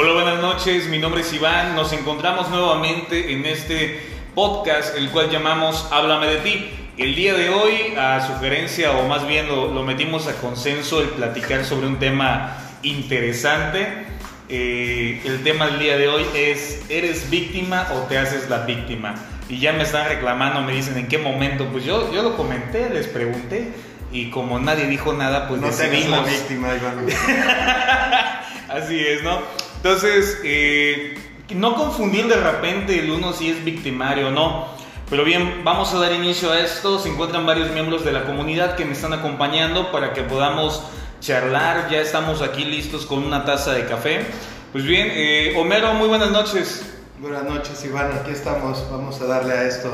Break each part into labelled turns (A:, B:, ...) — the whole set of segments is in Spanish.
A: Hola, buenas noches, mi nombre es Iván, nos encontramos nuevamente en este podcast, el cual llamamos Háblame de ti. El día de hoy, a sugerencia o más bien lo, lo metimos a consenso, el platicar sobre un tema interesante. Eh, el tema del día de hoy es, ¿eres víctima o te haces la víctima? Y ya me están reclamando, me dicen, ¿en qué momento? Pues yo, yo lo comenté, les pregunté, y como nadie dijo nada, pues
B: No
A: decidimos.
B: la víctima, Iván.
A: Así es, ¿no? Entonces, eh, no confundir de repente el uno si es victimario o no. Pero bien, vamos a dar inicio a esto. Se encuentran varios miembros de la comunidad que me están acompañando para que podamos charlar. Ya estamos aquí listos con una taza de café. Pues bien, eh, Homero, muy buenas noches.
B: Buenas noches, Iván. Aquí estamos. Vamos a darle a esto.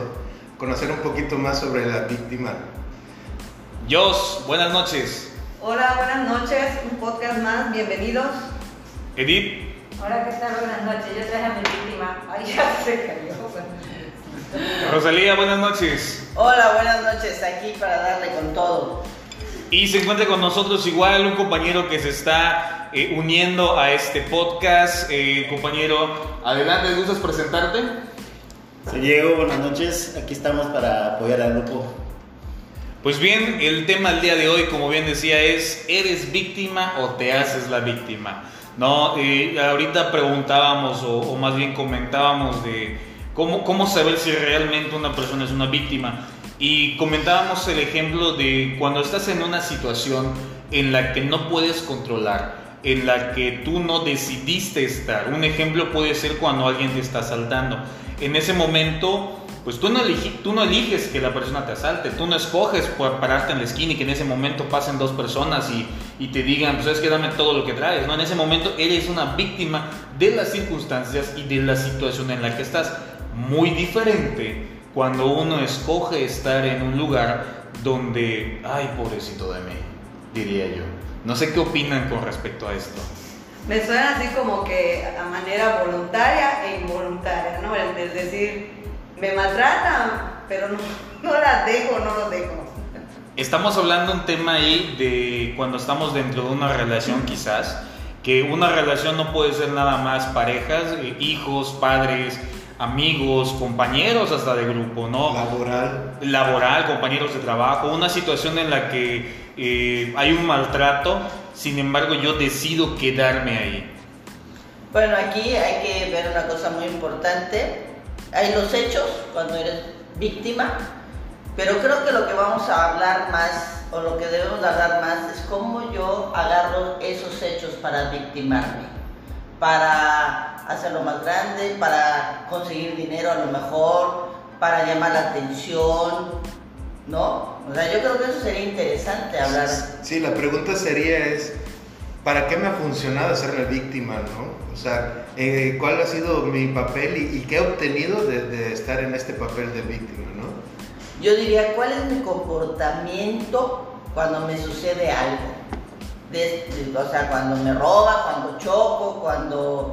B: Conocer un poquito más sobre la víctima.
A: Jos, buenas noches.
C: Hola, buenas noches, un podcast más, bienvenidos.
A: Edith,
D: Hola, ¿qué tal? Buenas noches. Yo traje a mi víctima. Ay, ya se cayó.
A: Rosalía, buenas noches.
E: Hola, buenas noches, aquí para darle con todo.
A: Y se encuentra con nosotros igual un compañero que se está eh, uniendo a este podcast. Eh, compañero, adelante, ¿gustas presentarte?
F: Soy Diego, buenas noches. Aquí estamos para apoyar al grupo.
A: Pues bien, el tema del día de hoy, como bien decía, es ¿eres víctima o te haces la víctima? No, ahorita preguntábamos o, más bien comentábamos de cómo, saber si realmente una persona es una víctima. Y comentábamos el ejemplo de cuando estás en una situación en la que no puedes controlar, en la que tú no decidiste estar. Un ejemplo puede ser cuando alguien te está asaltando. En ese momento, pues tú no, eligi- tú no eliges que la persona te asalte, tú no escoges por pararte en la esquina y que en ese momento pasen dos personas y, y te digan, pues es que dame todo lo que traes. No, en ese momento eres una víctima de las circunstancias y de la situación en la que estás. Muy diferente cuando uno escoge estar en un lugar donde, ay, pobrecito de mí, diría yo. No sé qué opinan con respecto a esto.
C: Me suena así como que a manera voluntaria e involuntaria, ¿no? Es decir, me maltratan, pero no, no las dejo, no los dejo.
A: Estamos hablando un tema ahí de cuando estamos dentro de una relación quizás, que una relación no puede ser nada más parejas, eh, hijos, padres, amigos, compañeros hasta de grupo, ¿no?
B: Laboral.
A: Laboral, compañeros de trabajo, una situación en la que eh, hay un maltrato, sin embargo yo decido quedarme ahí.
E: Bueno, aquí hay que ver una cosa muy importante. Hay los hechos cuando eres víctima, pero creo que lo que vamos a hablar más, o lo que debemos de hablar más, es cómo yo agarro esos hechos para victimarme, para hacerlo más grande, para conseguir dinero a lo mejor, para llamar la atención, ¿no? O sea, yo creo que eso sería interesante hablar.
B: Sí, la pregunta sería es, ¿para qué me ha funcionado la víctima, no? O sea, eh, ¿cuál ha sido mi papel y, qué he obtenido de, estar en este papel de víctima, no?
E: Yo diría, ¿cuál es mi comportamiento cuando me sucede algo? O sea, cuando me roba, cuando choco, cuando,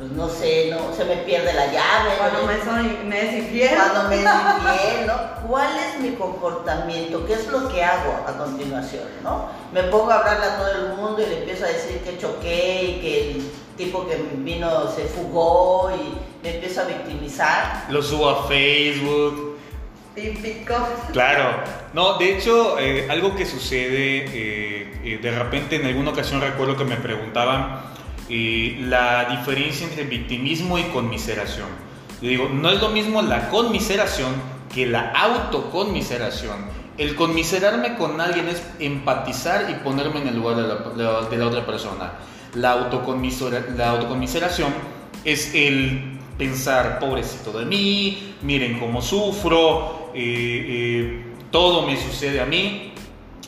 E: pues no sé, no, se me pierde la llave.
C: Cuando
E: ¿no?
C: me, soy, me es infiel.
E: Cuando me es infiel, ¿no? ¿Cuál es mi comportamiento? ¿Qué es lo que hago a continuación, no? Me pongo a hablarle a todo el mundo y le empiezo a decir que choqué y que el tipo que vino se fugó y me empiezo a victimizar.
A: Lo subo a Facebook,
C: Típico.
A: Claro, no, de hecho, eh, algo que sucede, eh, eh, de repente en alguna ocasión recuerdo que me preguntaban eh, la diferencia entre victimismo y conmiseración. Yo digo, no es lo mismo la conmiseración que la autoconmiseración. El conmiserarme con alguien es empatizar y ponerme en el lugar de la, de la- otra persona. La, la autoconmiseración es el pensar, pobrecito de mí, miren cómo sufro, eh, eh, todo me sucede a mí.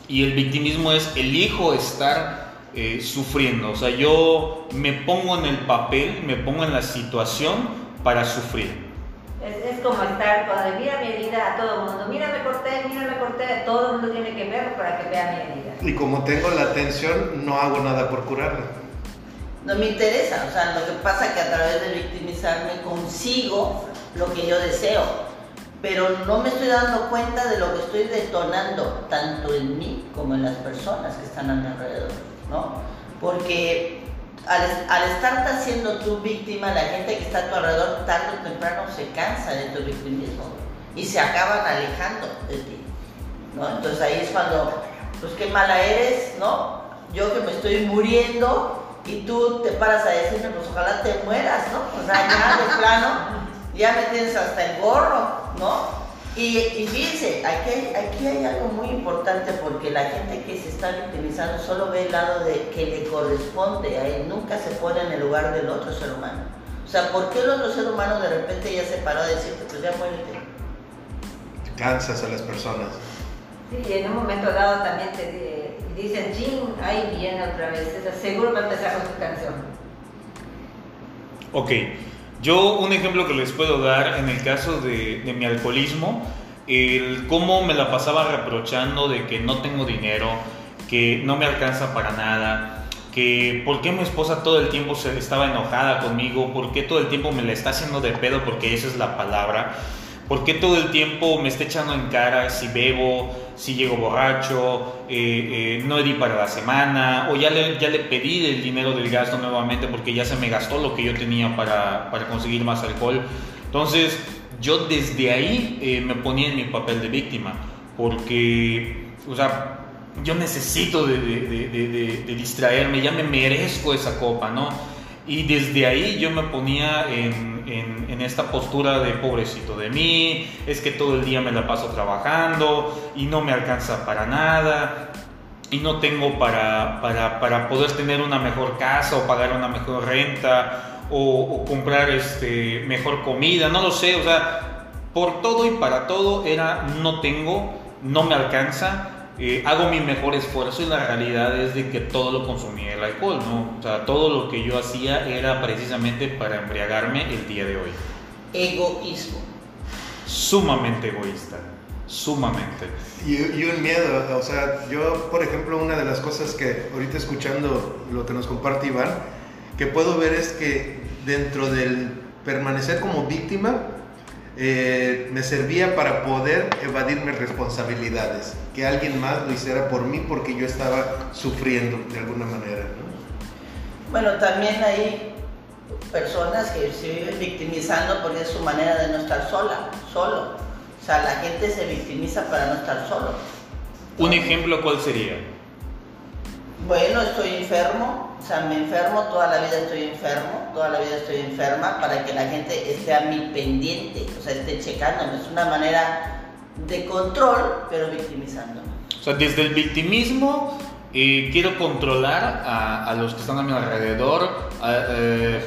A: Y el victimismo es elijo estar eh, sufriendo. O sea, yo me pongo en el papel, me pongo en la situación para sufrir.
D: Es, es como estar cuando mira mi herida a todo el mundo. Mira, me corté, mira, me corté. Todo el mundo tiene que verlo para que vea mi herida.
B: Y como tengo la atención, no hago nada por curarla.
E: No me interesa, o sea, lo que pasa es que a través de victimizarme consigo lo que yo deseo, pero no me estoy dando cuenta de lo que estoy detonando, tanto en mí como en las personas que están a mi alrededor, ¿no? Porque al, estarte haciendo tú víctima, la gente que está a tu alrededor tarde o temprano se cansa de tu victimismo y se acaban alejando de ti. ¿no? Entonces ahí es cuando, pues qué mala eres, ¿no? Yo que me estoy muriendo y tú te paras a decirme, pues ojalá te mueras, ¿no? O sea, ya de plano, ya me tienes hasta el gorro, ¿no? Y, y fíjense, aquí hay, aquí hay algo muy importante porque la gente que se está victimizando solo ve el lado de que le corresponde a él, nunca se pone en el lugar del otro ser humano. O sea, ¿por qué el otro ser humano de repente ya se paró a decirte, pues ya muérete?
B: Cansas a las personas.
D: Sí, y en un momento dado también te di- dicen, Jim, ahí viene otra vez, seguro va a empezar con su canción.
A: Ok, yo un ejemplo que les puedo dar en el caso de, mi alcoholismo, el cómo me la pasaba reprochando de que no tengo dinero, que no me alcanza para nada, que por qué mi esposa todo el tiempo se estaba enojada conmigo, por qué todo el tiempo me la está haciendo de pedo, porque esa es la palabra, por qué todo el tiempo me está echando en cara si bebo, si llego borracho, eh, eh, no di para la semana, o ya le, ya le pedí el dinero del gasto nuevamente porque ya se me gastó lo que yo tenía para, para conseguir más alcohol. Entonces, yo desde ahí eh, me ponía en mi papel de víctima, porque, o sea, yo necesito de, de- distraerme, ya me merezco esa copa, ¿no? Y desde ahí yo me ponía en, en- esta postura de pobrecito de mí, es que todo el día me la paso trabajando y no me alcanza para nada y no tengo para, para, para poder tener una mejor casa o pagar una mejor renta o, o comprar este, mejor comida, no lo sé, o sea, por todo y para todo era no tengo, no me alcanza, eh, hago mi mejor esfuerzo y la realidad es de que todo lo consumía el alcohol, ¿no? O sea, todo lo que yo hacía era precisamente para embriagarme el día de hoy.
E: Egoísmo.
A: Sumamente egoísta, sumamente.
B: Y, y un miedo, o sea, yo, por ejemplo, una de las cosas que ahorita escuchando lo que nos comparte Iván, que puedo ver es que dentro del permanecer como víctima, eh, me servía para poder evadir mis responsabilidades, que alguien más lo hiciera por mí porque yo estaba sufriendo de alguna manera. ¿no?
E: Bueno, también hay personas que se viven victimizando porque es su manera de no estar sola, solo. O sea, la gente se victimiza para no estar solo.
A: Un ejemplo, ¿cuál sería?
E: Bueno, estoy enfermo, o sea, me enfermo, toda la vida estoy enfermo, toda la vida estoy enferma para que la gente esté a mi pendiente, o sea, esté checándome. Es una manera de control, pero victimizándome.
A: O sea, desde el victimismo eh, quiero controlar a, a los que están a mi alrededor, a- eh,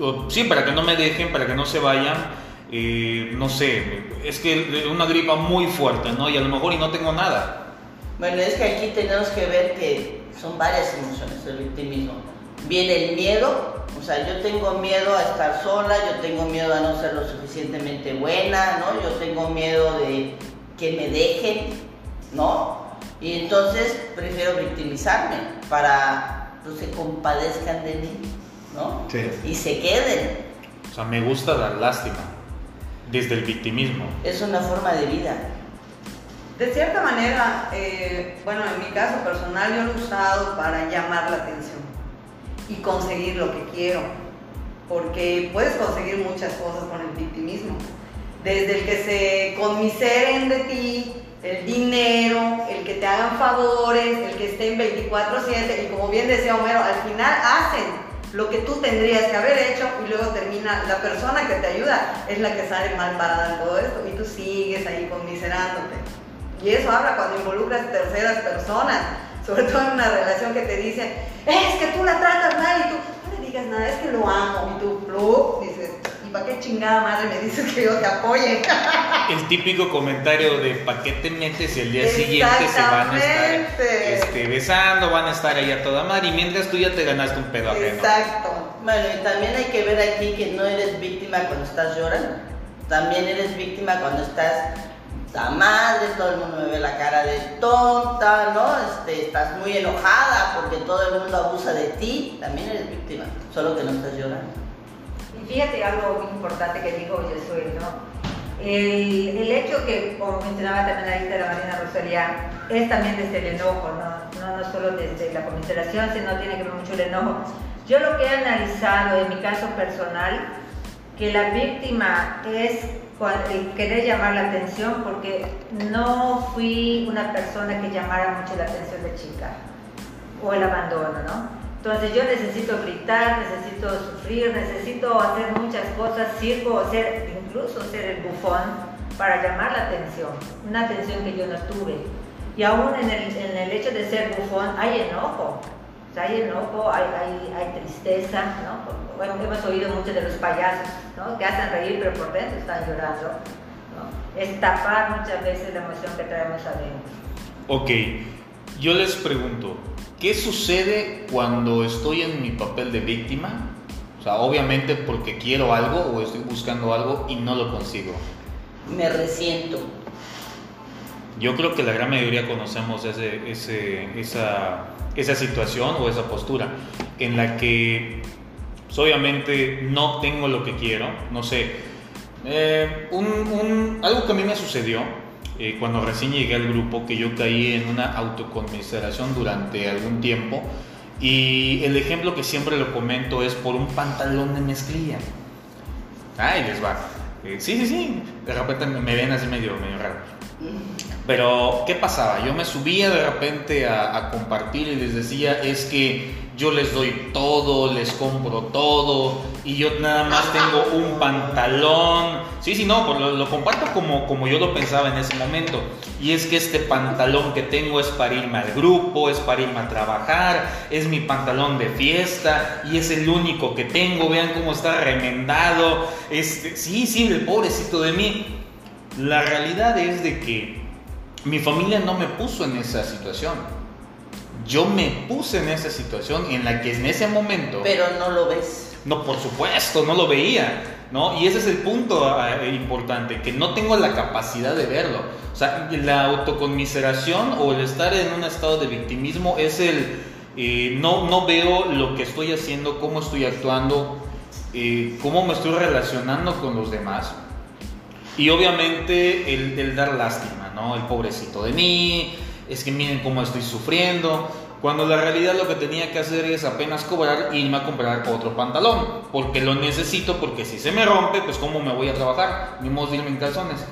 A: o- sí, para que no me dejen, para que no se vayan. eh, no sé, es que una gripa muy fuerte, ¿no? Y a lo mejor y no tengo nada.
E: Bueno, es que aquí tenemos que ver que son varias emociones el victimismo. Viene el miedo, o sea, yo tengo miedo a estar sola, yo tengo miedo a no ser lo suficientemente buena, ¿no? Yo tengo miedo de que me dejen, ¿no? Y entonces prefiero victimizarme para que se compadezcan de mí, ¿no?
B: Sí.
E: Y se queden.
A: O sea, me gusta dar lástima, desde el victimismo.
E: Es una forma de vida.
C: De cierta manera, eh, bueno, en mi caso personal yo lo he usado para llamar la atención y conseguir lo que quiero, porque puedes conseguir muchas cosas con el victimismo, desde el que se conmiseren de ti, el dinero, el que te hagan favores, el que estén 24/7 y como bien decía Homero, al final hacen lo que tú tendrías que haber hecho y luego termina, la persona que te ayuda es la que sale mal parada en todo esto y tú sigues ahí conmiserándote. Y eso habla cuando involucras terceras personas, sobre todo en una relación que te dicen, es que tú la tratas mal y tú, no le digas nada, es que lo amo. Y tú, "Plup", dices, ¿y para qué chingada madre me dices que yo te apoye?
A: El típico comentario de ¿para qué te metes? Y el día siguiente se van a estar este, besando, van a estar ahí a toda madre y mientras tú ya te ganaste un pedo ajeno.
C: Exacto.
E: Bueno, y también hay que ver aquí que no eres víctima cuando estás llorando. También eres víctima cuando estás la madre, todo el mundo me ve la cara de tonta, ¿no? Este, estás muy enojada porque todo el mundo abusa de ti. También eres víctima, solo que no estás llorando.
D: Y fíjate algo muy importante que dijo Josué, ¿no? El, hecho que, como mencionaba también ahorita la Marina Rosalía, es también desde el enojo, ¿no? No, no solo desde la conmiseración, sino tiene que ver mucho el enojo. Yo lo que he analizado en mi caso personal, que la víctima es querer llamar la atención porque no fui una persona que llamara mucho la atención de chica o el abandono, ¿no? Entonces yo necesito gritar, necesito sufrir, necesito hacer muchas cosas, sirvo ser, incluso ser el bufón para llamar la atención, una atención que yo no tuve. Y aún en el, en el hecho de ser bufón hay enojo, o sea, hay enojo, hay, hay, hay, tristeza, ¿no? Bueno, hemos oído mucho de los payasos, ¿no? Que hacen reír pero por dentro están llorando, ¿no? Es tapar muchas veces la emoción que traemos adentro.
A: Ok, yo les pregunto, ¿Qué sucede cuando estoy en mi papel de víctima? O sea, obviamente porque quiero algo o estoy buscando algo y no lo consigo.
E: Me resiento.
A: Yo creo que la gran mayoría conocemos ese, esa, esa situación o esa postura en la que pues, obviamente no tengo lo que quiero, no sé. Eh, algo que a mí me sucedió eh, cuando recién llegué al grupo, que yo caí en una autoconmiseración durante algún tiempo. Y el ejemplo que siempre lo comento es por un pantalón de mezclilla. Ay, les va. Eh, sí, sí, sí. De repente me ven así medio, medio raro. Pero, ¿qué pasaba? Yo me subía de repente a, compartir y les decía, es que yo les doy todo, les compro todo y yo nada más tengo un pantalón. Sí, sí, no, pues lo, comparto como, como yo lo pensaba en ese momento. Y es que este pantalón que tengo es para irme al grupo, es para irme a trabajar, es mi pantalón de fiesta y es el único que tengo. Vean cómo está remendado. Este, sí, sí, el pobrecito de mí. La realidad es de que mi familia no me puso en esa situación yo me puse en esa situación en la que en ese momento...
E: Pero no lo ves.
A: No, por supuesto, no lo veía, ¿no? Y ese es el punto ah, eh, importante, que no tengo la capacidad de verlo. O sea, la autoconmiseración o el estar en un estado de victimismo es el... Eh, no, no veo lo que estoy haciendo, cómo estoy actuando, eh, cómo me estoy relacionando con los demás. Y obviamente el, el dar lástima, ¿no? El pobrecito de mí, es que miren cómo estoy sufriendo. Cuando la realidad lo que tenía que hacer es apenas cobrar e irme a comprar otro pantalón, porque lo necesito, porque si se me rompe, pues cómo me voy a trabajar, ni modo de irme en calzones.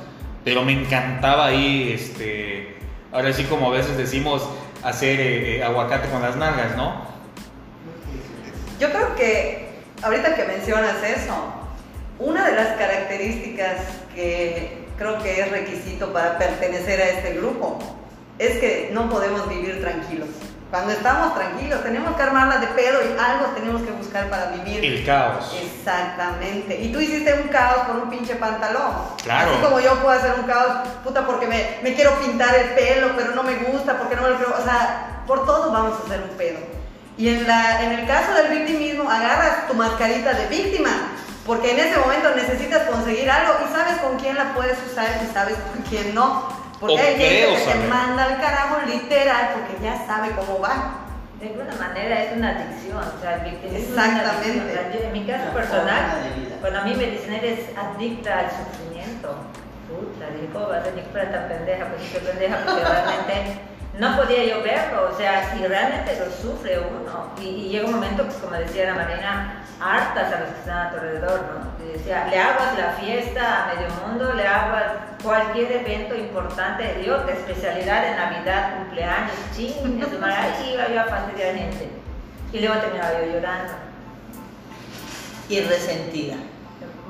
A: Pero me encantaba ahí, este, ahora sí como a veces decimos, hacer eh, eh, aguacate con las nalgas, ¿no?
C: Yo creo que ahorita que mencionas eso, una de las características que creo que es requisito para pertenecer a este grupo es que no podemos vivir tranquilos. Cuando estamos tranquilos, tenemos que armarla de pedo y algo tenemos que buscar para vivir.
A: El caos.
C: Exactamente. Y tú hiciste un caos con un pinche pantalón.
A: Claro.
C: Así como yo puedo hacer un caos, puta, porque me, me quiero pintar el pelo, pero no me gusta, porque no me lo quiero. O sea, por todo vamos a hacer un pedo. Y en, la, en el caso del victimismo, agarras tu mascarita de víctima, porque en ese momento necesitas conseguir algo y sabes con quién la puedes usar y sabes con quién no. Porque hay gente que te manda al carajo literal porque ya sabe cómo va.
D: De alguna manera es una adicción, o sea,
C: Exactamente.
D: en mi caso personal, cuando a mí me dicen eres adicta al sufrimiento, puta, digo, ¿cómo vas a ser tan pendeja? Pues qué pendeja, porque realmente no podía yo verlo, o sea, si realmente lo sufre uno. Y, y llega un momento, pues como decía la Marina, hartas a los que están a tu alrededor, ¿no? Y le hagas la fiesta a medio mundo, le hagas cualquier evento importante, yo, de especialidad en Navidad, cumpleaños, ching, de ahí iba yo a fastidiar gente. Y luego terminaba yo llorando.
E: Y resentida.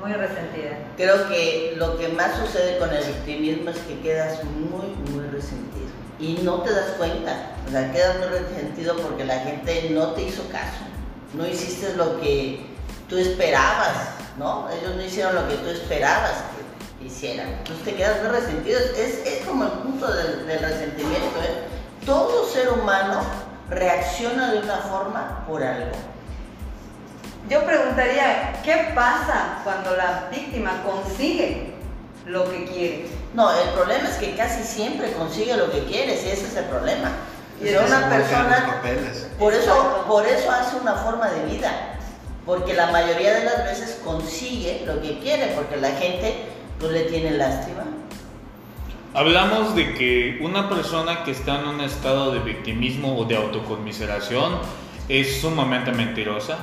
D: Muy resentida.
E: Creo que lo que más sucede con el victimismo es que quedas muy, muy resentido. Y no te das cuenta. O sea, quedas muy resentido porque la gente no te hizo caso no hiciste lo que tú esperabas, ¿no? Ellos no hicieron lo que tú esperabas que hicieran. Entonces te quedas muy resentido. Es, como el punto del, resentimiento. ¿eh? Todo ser humano reacciona de una forma por algo.
C: Yo preguntaría, ¿qué pasa cuando la víctima consigue lo que quiere?
E: No, el problema es que casi siempre consigue lo que quiere, y ese es el problema. Y una persona, por eso, por eso hace una forma de vida, porque la mayoría de las veces consigue lo que quiere, porque la gente no le tiene lástima.
A: Hablamos de que una persona que está en un estado de victimismo o de autoconmiseración es sumamente mentirosa,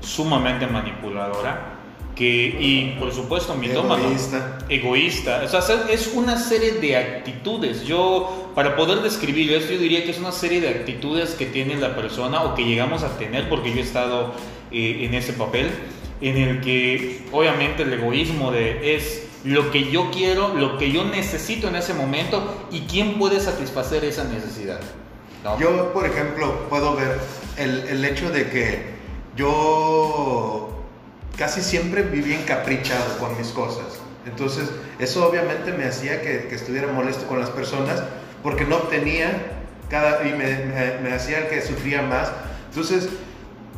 A: sumamente manipuladora, que, y por supuesto mitómano,
B: Egoísta.
A: egoísta. O sea, es una serie de actitudes. Yo, para poder describir esto, yo diría que es una serie de actitudes que tiene la persona o que llegamos a tener, porque yo he estado eh, en ese papel, en el que obviamente el egoísmo de, es lo que yo quiero, lo que yo necesito en ese momento y quién puede satisfacer esa necesidad. ¿no?
B: Yo, por ejemplo, puedo ver el, el hecho de que yo casi siempre viví encaprichado con mis cosas. Entonces, eso obviamente me hacía que, estuviera molesto con las personas porque no obtenía cada, y me, me, me hacía que sufría más. Entonces,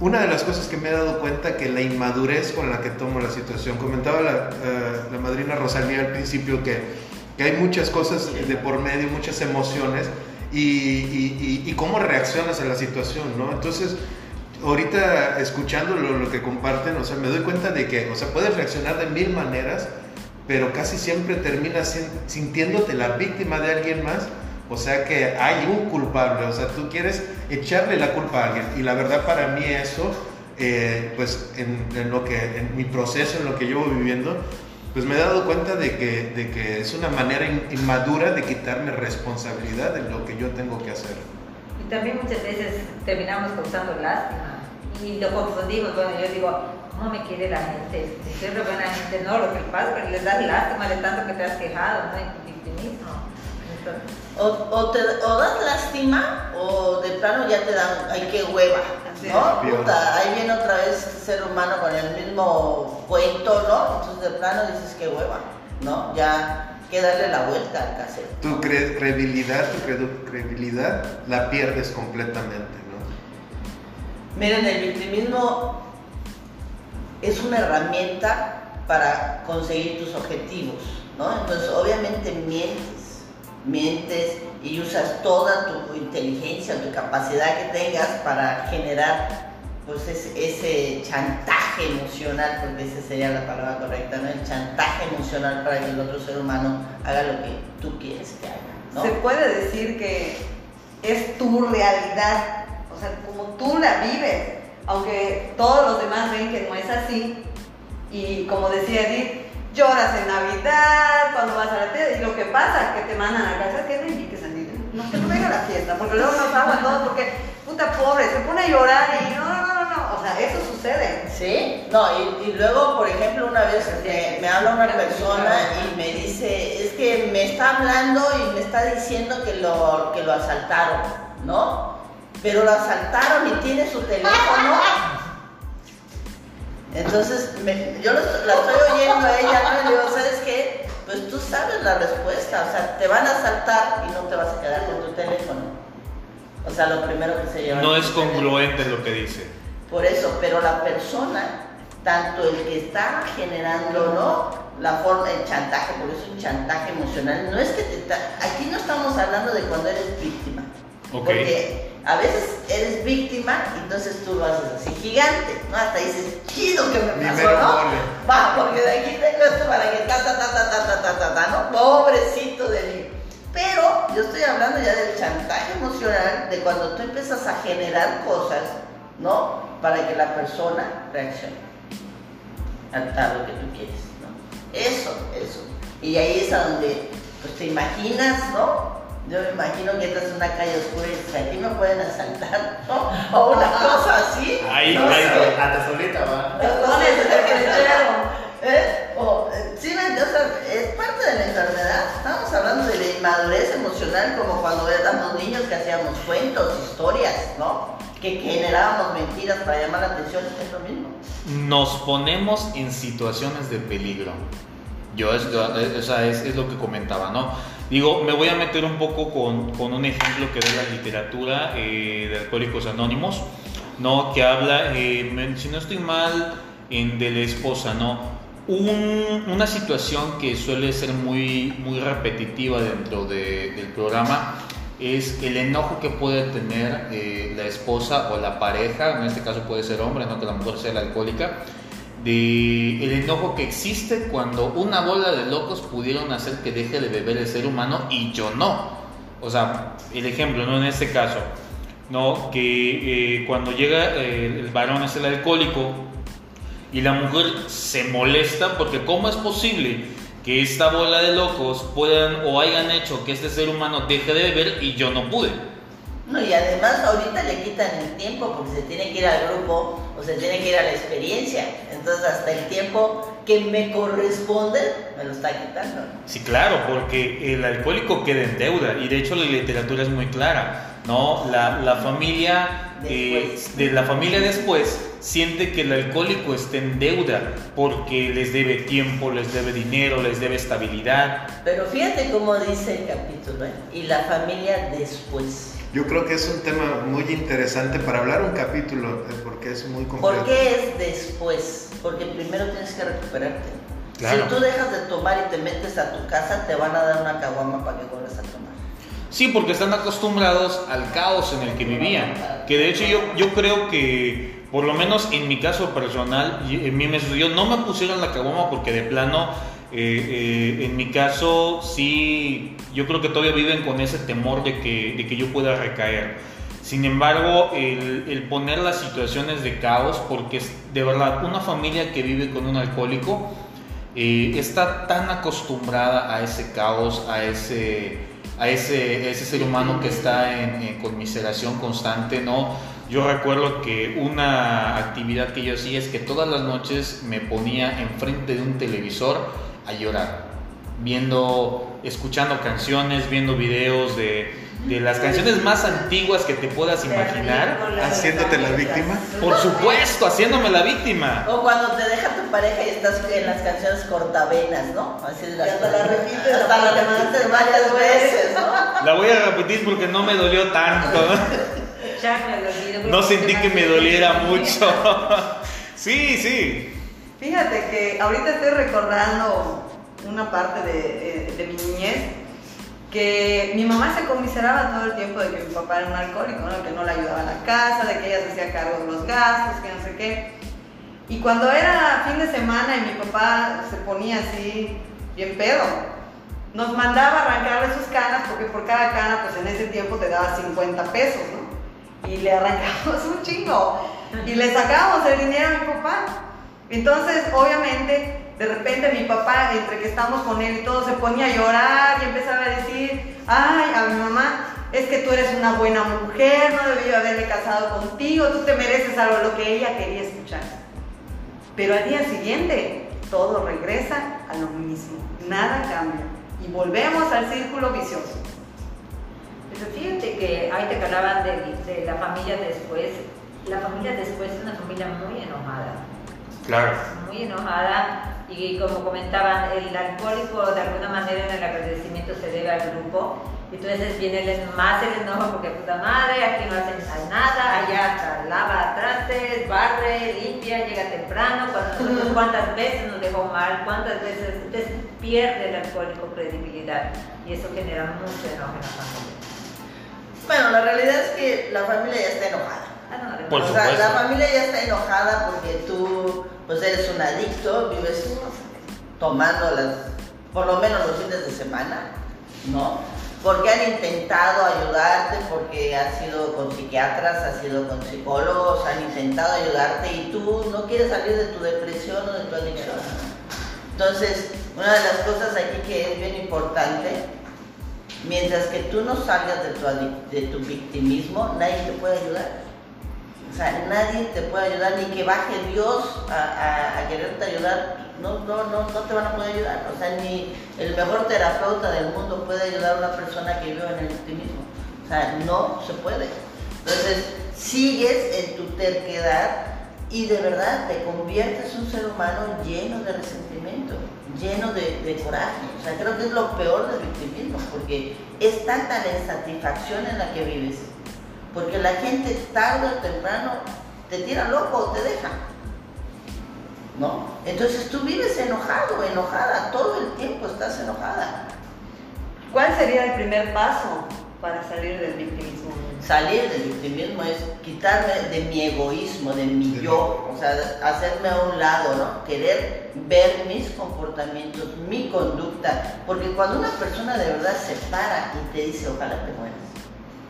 B: una de las cosas que me he dado cuenta que la inmadurez con la que tomo la situación, comentaba la, eh, madrina Rosalía al principio que, que hay muchas cosas de por medio, muchas emociones y, y cómo reaccionas a la situación, ¿no? Entonces, ahorita escuchando lo, lo, que comparten, o sea, me doy cuenta de que, o sea, puedes reaccionar de mil maneras, pero casi siempre terminas sintiéndote la víctima de alguien más, o sea que hay un culpable, o sea, tú quieres echarle la culpa a alguien, y la verdad para mí eso, eh, pues en, en, lo que, en mi proceso, en lo que llevo viviendo, pues me he dado cuenta de que, de que es una manera inmadura de quitarme responsabilidad de lo que yo tengo que hacer.
D: Y también muchas veces terminamos causando lástima y lo confundimos. Bueno, yo digo, ¿cómo me quiere la gente? Si soy re buena gente, no, lo que pasa es que les das lástima de tanto que te has quejado, ¿no? Y victimismo. Entonces,
E: o, o, te, o das lástima o de plano ya te dan, ay qué hueva, ¿no? Puta, ahí viene otra vez ser humano con el mismo cuento, ¿no? Entonces de plano dices qué hueva, ¿no? Ya que darle la vuelta al cassette.
B: Tu cre credibilidad, tu credibilidad la pierdes completamente.
E: Miren, el victimismo es una herramienta para conseguir tus objetivos, ¿no? Entonces, obviamente mientes, mientes y usas toda tu inteligencia, tu capacidad que tengas para generar pues ese, chantaje emocional, porque esa sería la palabra correcta, ¿no? El chantaje emocional para que el otro ser humano haga lo que tú quieres que haga.
C: Se puede decir que es tu realidad, o sea, como tú la vives, aunque todos los demás ven que no es así, y como decía Edith, lloras en Navidad, cuando vas a la fiesta, y lo que pasa es que te mandan a casa, que no invites a niños, no te traiga a la fiesta, porque luego nos aguan todos, porque puta pobre, se pone a llorar y no, no, no, no, o sea, eso sucede.
E: Sí, no, y, y luego, por ejemplo, una vez me, me habla una persona y me dice, es que me está hablando y me está diciendo que lo, que lo asaltaron, ¿no? Pero lo asaltaron y tiene su teléfono. Entonces, me, yo la estoy oyendo a ella, ¿no? Y digo, ¿sabes qué? Pues tú sabes la respuesta, o sea, te van a asaltar y no te vas a quedar con tu teléfono. O sea, lo primero que se lleva.
A: No es congruente lo que dice.
E: Por eso, pero la persona, tanto el que está generando, ¿no? La forma, el chantaje, porque es un chantaje emocional, no es que te. Aquí no estamos hablando de cuando eres víctima.
A: Okay.
E: Porque a veces eres víctima y entonces tú lo haces así gigante, ¿no? Hasta dices, chido que me pasó, ¿no? Va, porque de aquí tengo esto para que ta, ta, ta, ta, ta, ta, ta, ta, ta, ¿no? Pobrecito de mí. Pero yo estoy hablando ya del chantaje emocional, de cuando tú empiezas a generar cosas, ¿no? Para que la persona reaccione a, a lo que tú quieres, ¿no? Eso, eso. Y ahí es a donde, pues te imaginas, ¿no? Yo me imagino que esta es una calle oscura y dices, aquí me pueden asaltar, ¿no? O una cosa así.
A: Ahí,
E: no
A: ahí,
E: sé.
F: hasta solita va.
E: Entonces, ¿eh? O, sí, o sea, es parte de la enfermedad. Estamos hablando de la inmadurez emocional, como cuando éramos niños que hacíamos cuentos, historias, ¿no? Que generábamos mentiras para llamar la atención, es lo mismo.
A: Nos ponemos en situaciones de peligro. Yo, es, es, es, lo que comentaba, ¿no? Digo, me voy a meter un poco con, con un ejemplo que de la literatura eh, de Alcohólicos Anónimos, ¿no? Que habla, eh, si no estoy mal, en de la esposa, ¿no? Un, una situación que suele ser muy, muy repetitiva dentro de, del programa es el enojo que puede tener eh, la esposa o la pareja, en este caso puede ser hombre, no que la mujer sea la alcohólica, de el enojo que existe cuando una bola de locos pudieron hacer que deje de beber el ser humano y yo no. O sea, el ejemplo, ¿no? En este caso, ¿no? Que eh, cuando llega el varón es el alcohólico y la mujer se molesta porque ¿cómo es posible que esta bola de locos puedan o hayan hecho que este ser humano deje de beber y yo no pude?
E: No, y además ahorita le quitan el tiempo porque se tiene que ir al grupo o se tiene que ir a la experiencia. Entonces hasta el tiempo que me corresponde me lo está quitando.
A: Sí, claro, porque el alcohólico queda en deuda y de hecho la literatura es muy clara, ¿no? La, la familia eh,
E: Después.
A: de la familia después siente que el alcohólico está en deuda porque les debe tiempo, les debe dinero, les debe estabilidad.
E: Pero fíjate cómo dice el capítulo, ¿eh? y la familia después.
B: Yo creo que es un tema muy interesante para hablar un capítulo, eh, porque es muy complejo.
E: ¿Por qué es después? Porque primero tienes que recuperarte.
A: Claro.
E: Si tú dejas de tomar y te metes a tu casa, te van a dar una caguama para que vuelvas a tomar.
A: Sí, porque están acostumbrados al caos en el que vivían. Que de hecho yo, yo creo que, por lo menos en mi caso personal, en mí me sucedió, no me pusieron la caguama porque de plano, eh, eh, en mi caso, sí, yo creo que todavía viven con ese temor de que, de que yo pueda recaer. Sin embargo, el, el poner las situaciones de caos, porque de verdad una familia que vive con un alcohólico, eh, está tan acostumbrada a ese caos, a ese, a ese, ese ser humano que está en, en conmiseración constante, ¿no? Yo recuerdo que una actividad que yo hacía es que todas las noches me ponía enfrente de un televisor a llorar, viendo, escuchando canciones, viendo videos de, de las canciones más antiguas que te puedas imaginar.
B: Haciéndote la víctima.
A: Por supuesto, haciéndome la víctima.
E: O cuando te deja tu pareja y estás en las canciones cortavenas, ¿no? Así de las
C: hasta la repites,
E: hasta la repites varias veces, ¿no?
A: La voy a repetir porque no me dolió tanto.
D: Al olvido,
A: No sentí que me
D: me
A: doliera mucho. Sí, sí.
C: Fíjate que ahorita estoy recordando una parte de, eh, de mi niñez que mi mamá se comiseraba todo el tiempo de que mi papá era un alcohólico, ¿no? que no le ayudaba en la casa, de que ella se hacía cargo de los gastos, que no sé qué. Y cuando era fin de semana y mi papá se ponía así, bien pedo, nos mandaba a arrancarle sus canas, porque por cada cana, pues en ese tiempo te daba 50 pesos, ¿no? Y le arrancábamos un chingo. Y le sacábamos el dinero a mi papá. Entonces, obviamente, de repente mi papá, entre que estamos con él y todo, se ponía a llorar y empezaba a decir, ay, a mi mamá, es que tú eres una buena mujer, no debí haberme casado contigo, tú te mereces algo, lo que ella quería escuchar. Pero al día siguiente, todo regresa a lo mismo, nada cambia. Y volvemos al círculo vicioso.
D: Pero fíjate que ahorita que hablaban de, de la familia después, la familia después es una familia muy enojada,
A: Claro.
D: muy enojada y como comentaban, el alcohólico de alguna manera en el agradecimiento se debe al grupo, entonces viene el, más el enojo porque puta madre, aquí no hacen nada, allá hasta lava trastes, barre, limpia, llega temprano, cuando nosotros cuántas veces nos dejó mal, cuántas veces, entonces pierde el alcohólico credibilidad y eso genera mucho enojo en la familia.
E: Bueno, la realidad es que la familia ya está enojada.
D: Ah, no,
A: Por
E: o sea, la familia ya está enojada porque tú, pues eres un adicto, vives tomando las, por lo menos los fines de semana, ¿no? Porque han intentado ayudarte, porque has ido con psiquiatras, has ido con psicólogos, han intentado ayudarte y tú no quieres salir de tu depresión o de tu adicción. Entonces, una de las cosas aquí que es bien importante, mientras que tú no salgas de tu, de tu victimismo, nadie te puede ayudar. O sea, nadie te puede ayudar, ni que baje Dios a, quererte ayudar, no, no, no, no te van a poder ayudar. O sea, ni el mejor terapeuta del mundo puede ayudar a una persona que vive en el victimismo. O sea, no se puede. Entonces, sigues en tu terquedad y de verdad te conviertes en un ser humano lleno de resentimiento, lleno de coraje. O sea, creo que es lo peor del victimismo, porque es tanta la insatisfacción en la que vives. Porque la gente tarde o temprano te tira loco o te deja. ¿No? Entonces tú vives enojado, enojada, todo el tiempo estás enojada.
C: ¿Cuál sería el primer paso para salir del victimismo?
E: Salir del victimismo es quitarme de mi egoísmo, de mi yo, o sea, hacerme a un lado, ¿no? Querer ver mis comportamientos, mi conducta, porque cuando una persona de verdad se para y te dice, ojalá te mueras,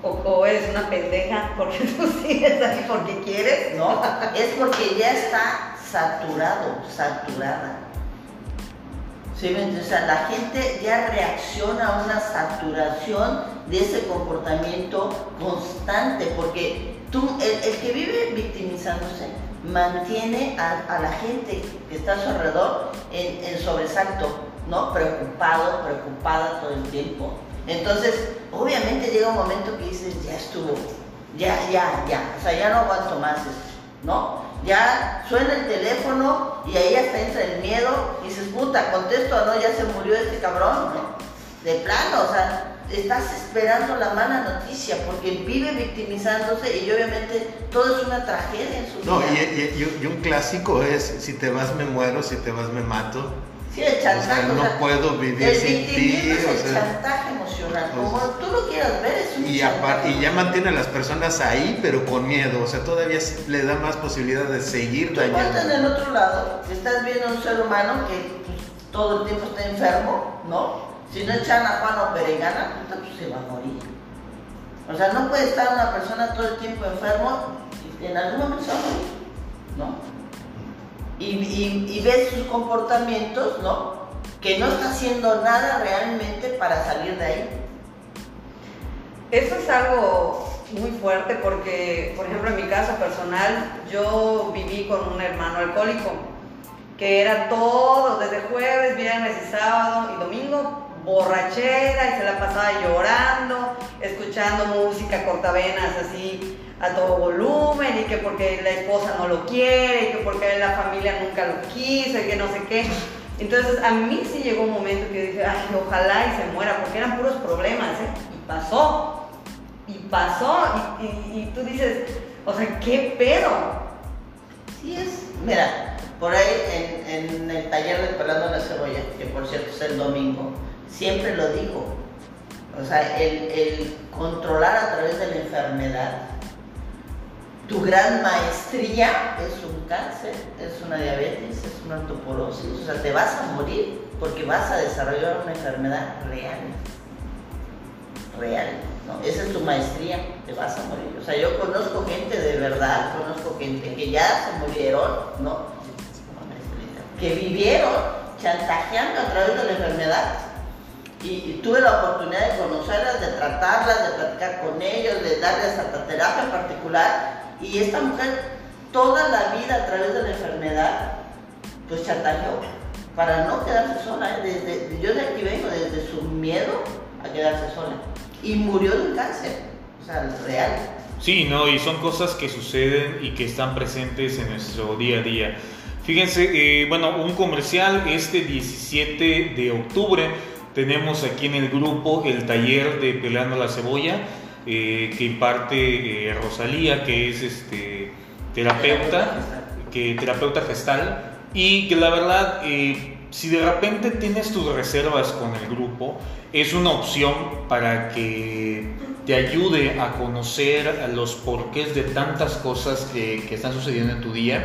C: O, o es eres una pendeja porque tú sigues ahí porque quieres.
E: No, es porque ya está saturado, saturada. ¿Sí? O sea, la gente ya reacciona a una saturación de ese comportamiento constante, porque tú, el, el que vive victimizándose, mantiene a, a la gente que está a su alrededor en, en sobresalto, ¿no? Preocupado, preocupada todo el tiempo. Entonces, obviamente llega un momento que dices, ya estuvo, ya, ya, ya, o sea, ya no aguanto más esto, ¿no? Ya suena el teléfono y ahí hasta entra el miedo y dices, puta, contesto o no, ya se murió este cabrón, ¿no? De plano, o sea, estás esperando la mala noticia porque vive victimizándose y obviamente todo es una tragedia en su
B: No,
E: vida.
B: y, y- y un clásico es, si te vas me muero, si te vas me mato.
E: Sí, el chantaje.
B: O sea, no puedo vivir
E: el
B: sin
E: victimismo
B: ti,
E: es
B: o
E: el
B: sea,
E: chantaje
B: pues,
E: Como tú lo quieras ver, es un
B: Y, ya mantiene a las personas ahí, pero con miedo. O sea, todavía le da más posibilidad de seguir
E: ponte en el
B: dañando.
E: otro lado, estás viendo a un ser humano que pues, todo el tiempo está enfermo, ¿no? Si no echan a Juan o Perengana, puta, pues se va a morir. O sea, no puede estar una persona todo el tiempo enfermo y en algún momento se va a morir, ¿no? Y, y- y ves sus comportamientos, ¿no? Que no está haciendo nada realmente para salir de ahí.
C: Eso es algo muy fuerte porque, por ejemplo, en mi caso personal, yo viví con un hermano alcohólico que era todo, desde jueves, viernes y sábado y domingo, borrachera y se la pasaba llorando, escuchando música cortavenas así a todo volumen y que porque la esposa no lo quiere y que porque la familia nunca lo quiso y que no sé qué. Entonces a mí sí llegó un momento que dije, ay, ojalá y se muera, porque eran puros problemas, ¿eh? Y pasó, y pasó, y, tú dices, o sea, ¿qué pedo?
E: Sí es. Mira, por ahí en, el taller de Pelando la Cebolla, que por cierto es el domingo, siempre lo digo. O sea, el controlar a través de la enfermedad. Tu gran maestría es un cáncer, es una diabetes, es una osteoporosis. O sea, te vas a morir porque vas a desarrollar una enfermedad real. Real. ¿no? Esa es tu maestría, te vas a morir. O sea, yo conozco gente de verdad, conozco gente que ya se murieron, ¿no? Que vivieron chantajeando a través de la enfermedad. Y, y tuve la oportunidad de conocerlas, de tratarlas, de platicar con ellos, de darles hasta terapia en particular. Y esta mujer, toda la vida a través de la enfermedad, pues chantajeó para no quedarse sola. ¿eh? Desde, yo de aquí vengo, desde su miedo a quedarse sola. Y murió de cáncer, o sea, real.
A: Sí, no, y son cosas que suceden y que están presentes en nuestro día a día. Fíjense, eh, bueno, un comercial este 17 de octubre tenemos aquí en el grupo el taller de Peleando la Cebolla eh, que imparte eh, Rosalía, que es este terapeuta, que terapeuta gestal. y que la verdad eh, si de repente tienes tus reservas con el grupo es una opción para que te ayude a conocer los porqués de tantas cosas que, que están sucediendo en tu día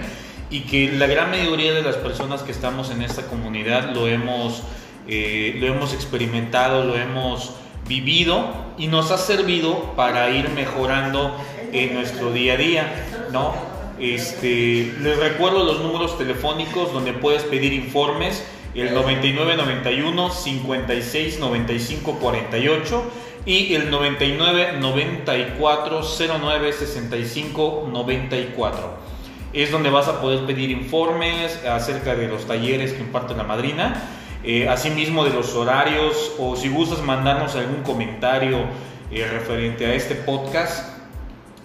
A: y que la gran mayoría de las personas que estamos en esta comunidad lo hemos, eh, lo hemos experimentado, lo hemos vivido y nos ha servido para ir mejorando en nuestro día a día, ¿no? Este, les recuerdo los números telefónicos donde puedes pedir informes, el 9991 56 95 48 y el 99 94 09 65 94 es donde vas a poder pedir informes acerca de los talleres que imparte la madrina, eh, asimismo de los horarios o si gustas mandarnos algún comentario eh, referente a este podcast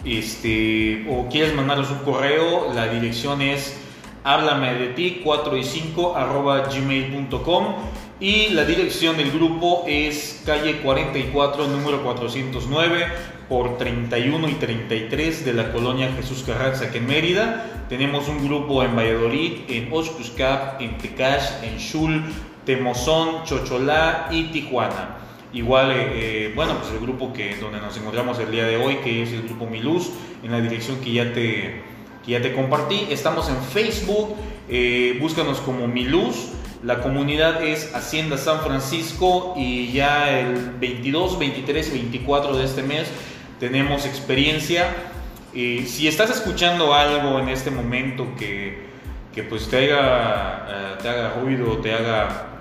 A: este, o quieres mandarnos un correo, la dirección es háblame de ti 4 y 5 arroba gmail.com y la dirección del grupo es calle 44 número 409 por 31 y 33 de la colonia Jesús Carranza que en Mérida. Tenemos un grupo en Valladolid, en Oshkushkap, en Tecash, en Shul, Temozón, Chocholá y Tijuana. Igual, eh, eh, bueno, pues el grupo que, donde nos encontramos el día de hoy, que es el grupo Miluz, en la dirección que ya te, que ya te compartí. Estamos en Facebook, eh, búscanos como Miluz. La comunidad es Hacienda San Francisco y ya el 22, 23, 24 de este mes tenemos experiencia. Si estás escuchando algo en este momento que, que pues te haga, te haga ruido, te haga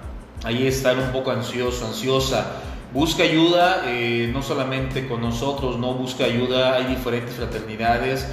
A: ahí estar un poco ansioso, ansiosa, busca ayuda, eh, no solamente con nosotros, no busca ayuda, hay diferentes fraternidades,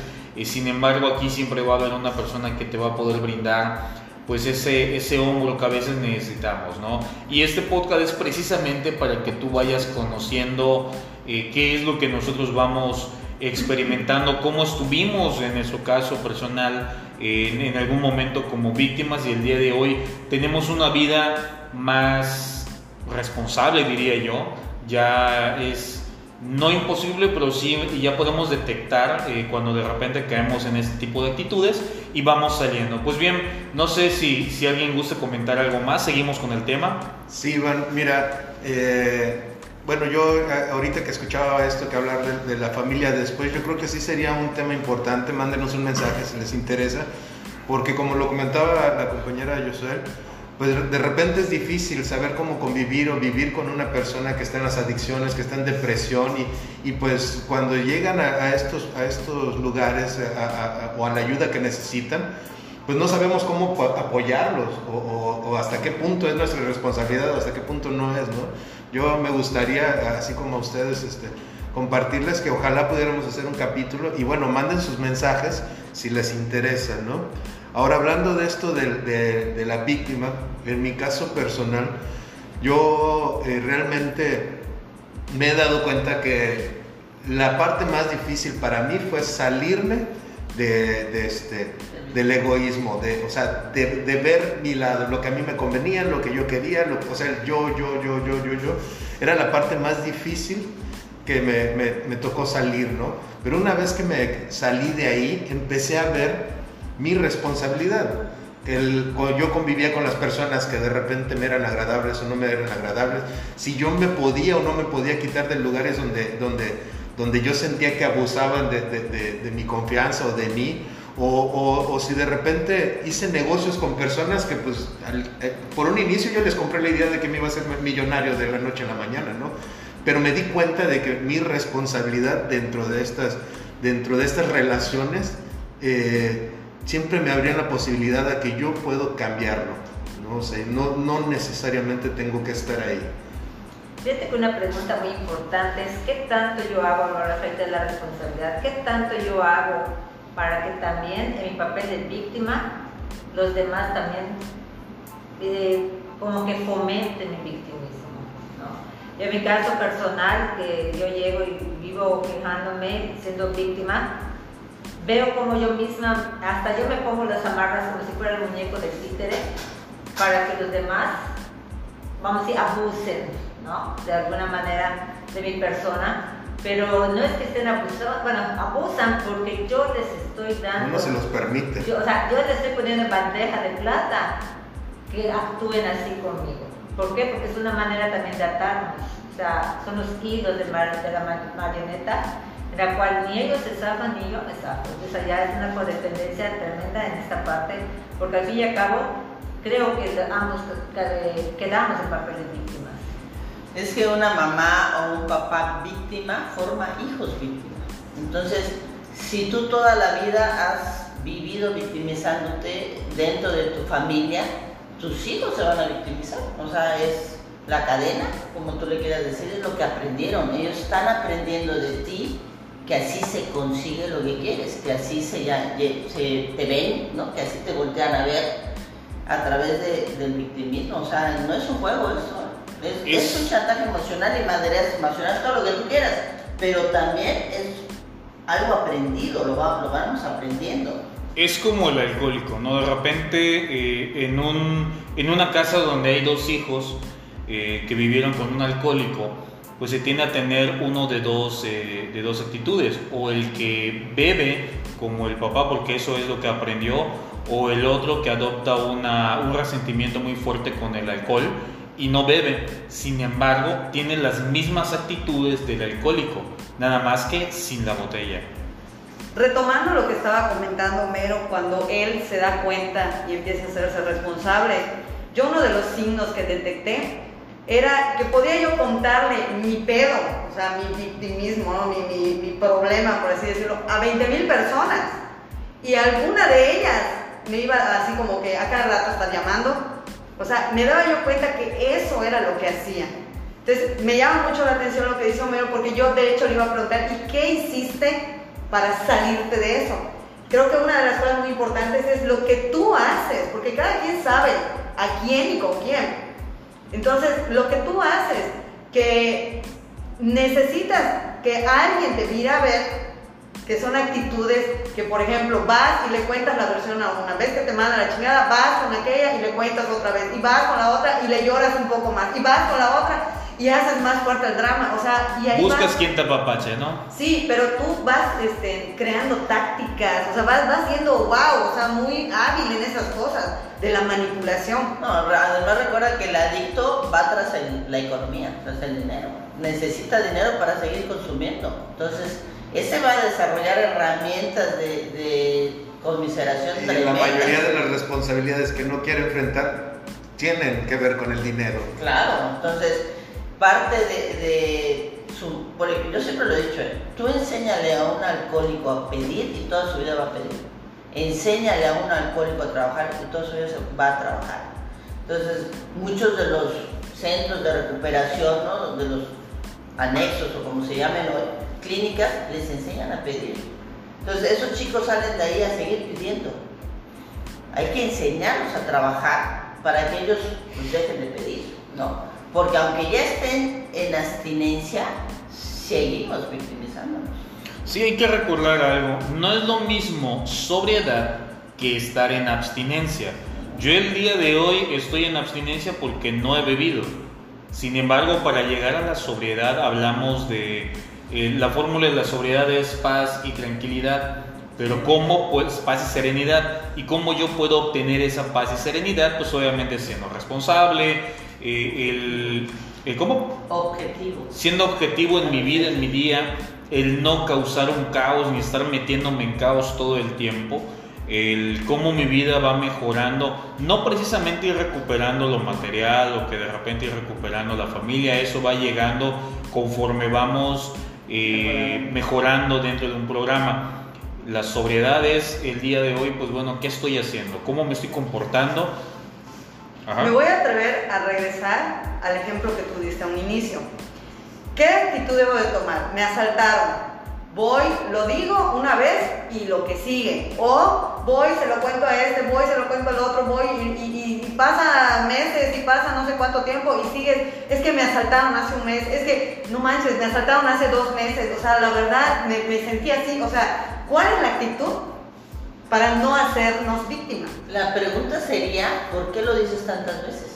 A: sin embargo aquí siempre va a haber una persona que te va a poder brindar pues ese, ese hombro que a veces necesitamos, ¿no? Y este podcast es precisamente para que tú vayas conociendo eh, qué es lo que nosotros vamos experimentando, cómo estuvimos en nuestro caso personal en, en algún momento como víctimas y el día de hoy tenemos una vida más responsable, diría yo, ya es no imposible, pero sí ya podemos detectar eh, cuando de repente caemos en este tipo de actitudes y vamos saliendo. Pues bien, no sé si, si alguien gusta comentar algo más, seguimos con el tema.
B: Sí, Iván, mira, eh, bueno, yo eh, ahorita que escuchaba esto, que hablar de, la familia después, yo creo que sí sería un tema importante, mándenos un mensaje si les interesa, porque como lo comentaba la compañera Josuel, pues de repente es difícil saber cómo convivir o vivir con una persona que está en las adicciones, que está en depresión. Y, y pues cuando llegan a, estos, a estos lugares o a la ayuda que necesitan, pues no sabemos cómo apoyarlos o, o, hasta qué punto es nuestra responsabilidad o hasta qué punto no es, ¿no? Yo me gustaría, así como ustedes, este, compartirles que ojalá pudiéramos hacer un capítulo y bueno, manden sus mensajes si les interesa, ¿no? Ahora, hablando de esto de, la víctima, en mi caso personal, yo eh, realmente me he dado cuenta que la parte más difícil para mí fue salirme de, este, del egoísmo, de, o sea, de, ver mi lado, lo que a mí me convenía, lo que yo quería, lo, o sea, yo, yo, yo, yo, yo, yo, era la parte más difícil que me, me, me tocó salir, ¿no? Pero una vez que me salí de ahí, empecé a ver mi responsabilidad. El, yo convivía con las personas que de repente me eran agradables o no me eran agradables, si yo me podía o no me podía quitar de lugares donde, donde, donde yo sentía que abusaban de, de, de, mi confianza o de mí, o, o, o, si de repente hice negocios con personas que pues eh, por un inicio yo les compré la idea de que me iba a ser millonario de la noche a la mañana, ¿no? Pero me di cuenta de que mi responsabilidad dentro de estas, dentro de estas relaciones eh, siempre me abrían la posibilidad de que yo puedo cambiarlo, ¿no? O sea, no, no necesariamente tengo que estar ahí.
D: Fíjate que una pregunta muy importante es ¿qué tanto yo hago ahora frente a la responsabilidad? ¿Qué tanto yo hago para que también en mi papel de víctima los demás también eh, como que fomenten mi victimismo? ¿no? En mi caso personal, que yo llego y vivo quejándome, siendo víctima, veo como yo misma, hasta yo me pongo las amarras como si fuera el muñeco de títere, para que los demás, vamos a decir, abusen, ¿no? De alguna manera de mi persona. Pero no es que estén abusando, bueno, abusan porque yo les estoy dando.
B: No se los permite.
D: o sea, yo les estoy poniendo en bandeja de plata que actúen así conmigo. ¿Por qué? Porque es una manera también de atarnos. O sea, son los hilos de, de la marioneta la cual ni ellos se zafan ni yo me zafo. Entonces allá es una codependencia tremenda en esta parte, porque al fin y al cabo creo que ambos quedamos en papel de víctimas.
E: Es que una mamá o un papá víctima forma hijos víctimas. Entonces, si tú toda la vida has vivido victimizándote dentro de tu familia, tus hijos se van a victimizar. O sea, es la cadena, como tú le quieras decir, es lo que aprendieron. Ellos están aprendiendo de ti que así se consigue lo que quieres, que así se, te ven, ¿no? que así te voltean a ver a través del victimismo. O sea, no es un juego eso, es, un chantaje emocional y madres emocional, todo lo que tú quieras, pero también es algo aprendido, lo, vamos aprendiendo.
A: Es como el alcohólico, ¿no? De repente eh, en, un, en una casa donde hay dos hijos eh, que vivieron con un alcohólico, pues se tiende a tener uno de dos, eh, de dos actitudes, o el que bebe como el papá porque eso es lo que aprendió, o el otro que adopta una, un resentimiento muy fuerte con el alcohol y no bebe, sin embargo tiene las mismas actitudes del alcohólico, nada más que sin la botella.
C: Retomando lo que estaba comentando Mero, cuando él se da cuenta y empieza a hacerse responsable, yo uno de los signos que detecté era que podía yo contarle mi pedo, o sea, mi victimismo, ¿no? mi, mi, mi problema, por así decirlo, a 20 mil personas. Y alguna de ellas me iba así como que a cada rato estar llamando. O sea, me daba yo cuenta que eso era lo que hacía. Entonces, me llama mucho la atención lo que dice Homero, porque yo de hecho le iba a preguntar, ¿y qué hiciste para salirte de eso? Creo que una de las cosas muy importantes es lo que tú haces, porque cada quien sabe a quién y con quién. Entonces, lo que tú haces, que necesitas que alguien te mire a ver, que son actitudes que, por ejemplo, vas y le cuentas la versión a una vez que te manda la chingada, vas con aquella y le cuentas otra vez, y vas con la otra y le lloras un poco más, y vas con la otra y haces más fuerte el drama, o sea, y ahí
A: Buscas
C: vas-
A: quien te apapache, ¿no?
C: Sí, pero tú vas este, creando tácticas, o sea, vas, vas siendo wow, o sea, muy hábil en esas cosas de la manipulación.
E: No, además recuerda que el adicto va tras el- la economía, tras el dinero. Necesita dinero para seguir consumiendo. Entonces, ese va a desarrollar herramientas de, de conmiseración
B: Y la
E: tremendas.
B: mayoría de las responsabilidades que no quiere enfrentar tienen que ver con el dinero.
E: Claro, entonces, parte de, de su... Yo siempre lo he dicho, ¿eh? tú enséñale a un alcohólico a pedir y toda su vida va a pedir. Enséñale a un alcohólico a trabajar y toda su vida va a trabajar. Entonces, muchos de los centros de recuperación, ¿no? de los anexos o como se llamen hoy, clínicas, les enseñan a pedir. Entonces, esos chicos salen de ahí a seguir pidiendo. Hay que enseñarlos a trabajar para que ellos pues, dejen de pedir, ¿no? Porque aunque ya estén en abstinencia, seguimos victimizándonos.
A: Sí, hay que recordar algo. No es lo mismo sobriedad que estar en abstinencia. Yo el día de hoy estoy en abstinencia porque no he bebido. Sin embargo, para llegar a la sobriedad hablamos de... eh, la fórmula de la sobriedad es paz y tranquilidad. Pero ¿cómo? Pues paz y serenidad. ¿Y cómo yo puedo obtener esa paz y serenidad? Pues obviamente siendo responsable, eh, el, el... ¿Cómo?
E: Objetivo.
A: siendo objetivo en mi vida, en mi día, el no causar un caos ni estar metiéndome en caos todo el tiempo, el cómo mi vida va mejorando, no precisamente ir recuperando lo material o que de repente ir recuperando la familia, eso va llegando conforme vamos eh, mejorando dentro de un programa. La sobriedad es el día de hoy, pues bueno, ¿qué estoy haciendo? ¿Cómo me estoy comportando? Ajá.
C: Me voy a atrever a regresar al ejemplo que tú diste a un inicio. ¿Qué actitud debo de tomar? Me asaltaron. Voy, lo digo una vez y lo que sigue. O voy, se lo cuento a este, voy, se lo cuento al otro, voy y, y- y pasa meses y pasa no sé cuánto tiempo y sigues. Es que me asaltaron hace un mes, es que no manches, me asaltaron hace dos meses. O sea, la verdad me, me sentí así. O sea, ¿cuál es la actitud para no hacernos víctimas?
E: La pregunta sería, ¿por qué lo dices tantas veces?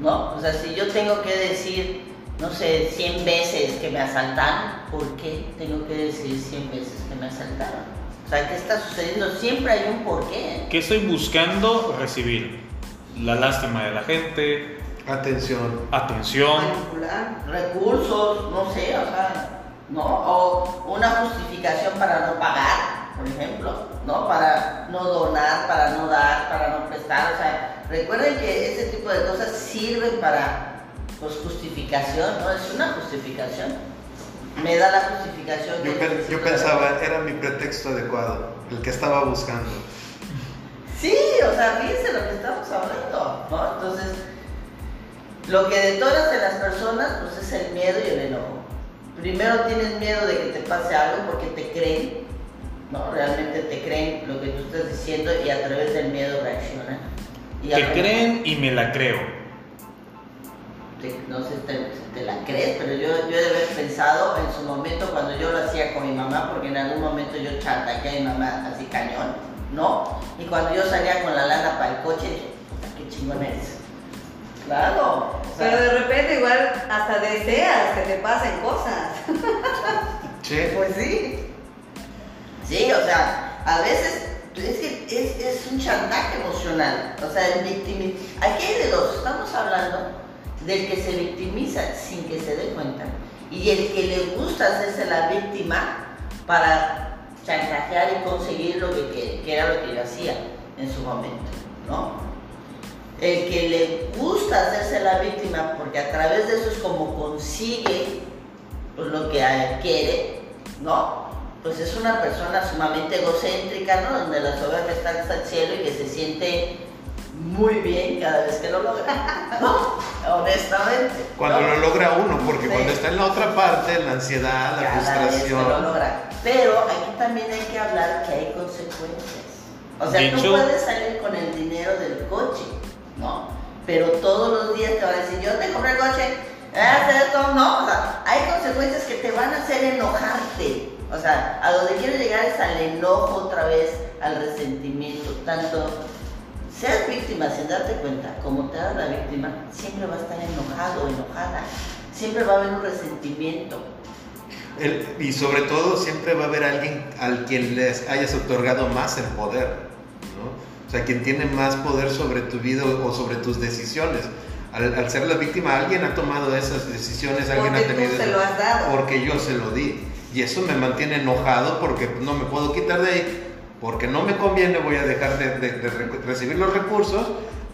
E: ¿No? O sea, si yo tengo que decir, no sé, 100 veces que me asaltaron, ¿por qué tengo que decir 100 veces que me asaltaron? O sea, ¿qué está sucediendo? Siempre hay un porqué.
A: ¿Qué estoy buscando recibir? La lástima de la gente,
B: Atención.
A: atención.
C: Manipular.
E: Recursos, no sé, o sea, ¿no? O una justificación para no pagar, por ejemplo, ¿no? Para no donar, para no dar, para no prestar, o sea, recuerden que ese tipo de cosas sirven para, pues, justificación, ¿no? Es una justificación. Me da la justificación.
B: Yo,
E: que
B: pe-
E: necesito
B: yo pensaba, era mi pretexto adecuado, el que estaba buscando.
E: Sí, o sea, fíjense lo que estamos hablando, ¿no? Entonces, lo que detona de las personas, pues es el miedo y el enojo. Primero tienes miedo de que te pase algo porque te creen, ¿no? Realmente te creen lo que tú estás diciendo y a través del miedo reaccionan. Y
A: Te creen y me la creo.
E: no sé si te, la crees, pero yo, yo he de haber pensado en su momento cuando yo lo hacía con mi mamá, porque en algún momento yo chantajeé a mi mamá así cañón, ¿no? Y cuando yo salía con la lana para el coche, dije, qué chingón eres. Claro. o sea,
C: Pero de repente igual hasta deseas que te pasen cosas.
B: Che,
C: Pues sí.
E: Sí, o sea, a veces es que es, es un chantaje emocional. O sea, el victimi- Aquí hay de dos. Estamos hablando del que se victimiza sin que se dé cuenta y el que le gusta hacerse la víctima para chantajear y conseguir lo que quiere, que era lo que yo hacía en su momento, ¿no? El que le gusta hacerse la víctima porque a través de eso es como consigue pues lo que quiere, ¿no? Pues es una persona sumamente egocéntrica, ¿no? Donde la soberbia está hasta el cielo y que se siente muy bien cada vez que lo logra, ¿no? Honestamente.
B: Cuando
E: ¿no?
B: lo logra uno, porque
E: Sí.
B: cuando está en la otra parte, la ansiedad, la
E: cada vez que lo
B: frustración.
E: logra. Pero aquí también hay que hablar que hay consecuencias. O sea, tú
A: hecho-
E: puedes salir con el dinero del coche, ¿no? Pero todos los días te van a decir, yo te compré el coche, esto, no. O sea, hay consecuencias que te van a hacer enojarte. O sea, a donde quiero llegar es al enojo otra vez, al resentimiento, tanto seas víctima sin darte cuenta, como te hagas la víctima, siempre va a estar enojado, enojada. Siempre va a haber un resentimiento.
B: El- y sobre todo siempre va a haber alguien al quien les hayas otorgado más el poder, ¿no? O sea, quien tiene más poder sobre tu vida o sobre tus decisiones. Al, al ser la víctima, alguien ha tomado esas decisiones, alguien
C: Porque
B: ha
C: tú
B: tenido...
C: se lo has dado.
B: Porque yo se lo di. Y eso me mantiene enojado porque no me puedo quitar de ahí, porque no me conviene, voy a dejar de, de- de re- recibir los recursos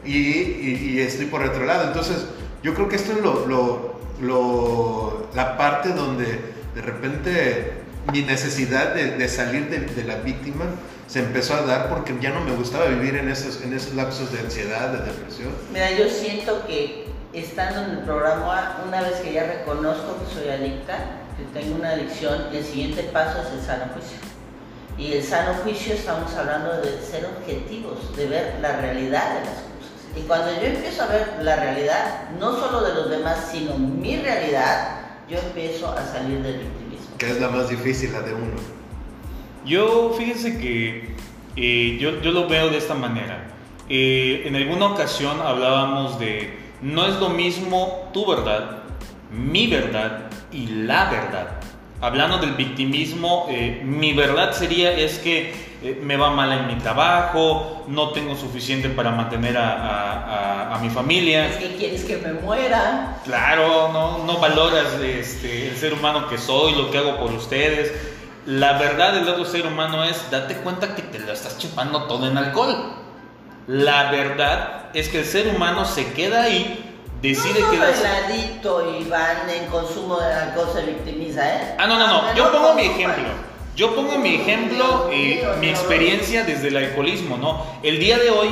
B: y, estoy por otro lado. Entonces, yo creo que esto es lo, la parte donde de repente mi necesidad de, de salir de la víctima se empezó a dar porque ya no me gustaba vivir en esos, en esos lapsos de ansiedad, de depresión.
E: Mira, yo siento que estando en el programa, una vez que ya reconozco que soy adicta, que tengo una adicción, el siguiente paso es el sano juicio. Y el sano juicio estamos hablando de ser objetivos, de ver la realidad de las cosas. Y cuando yo empiezo a ver la realidad, no solo de los demás, sino mi realidad, yo empiezo a salir del victimismo.
B: Que es la más difícil, la de uno.
A: Yo, fíjense que eh, yo, yo lo veo de esta manera. Eh, en alguna ocasión hablábamos de, no es lo mismo tu verdad, mi verdad y la verdad. Hablando del victimismo, eh, mi verdad sería es que eh, me va mal en mi trabajo, no tengo suficiente para mantener a, a- a- a mi familia.
E: Es que quieres que me muera.
A: Claro, no, no valoras este, el ser humano que soy, lo que hago por ustedes. La verdad del otro ser humano es, date cuenta que te lo estás chupando todo en alcohol. La verdad es que el ser humano se queda ahí, decide
E: no solo
A: quedarse...
E: el adicto Iván en consumo de alcohol se victimiza, ¿eh?
A: Ah, no, no, no,
E: Aunque
A: yo pongo mi ejemplo. Yo pongo mi ejemplo, eh, mi experiencia desde el alcoholismo, ¿no? El día de hoy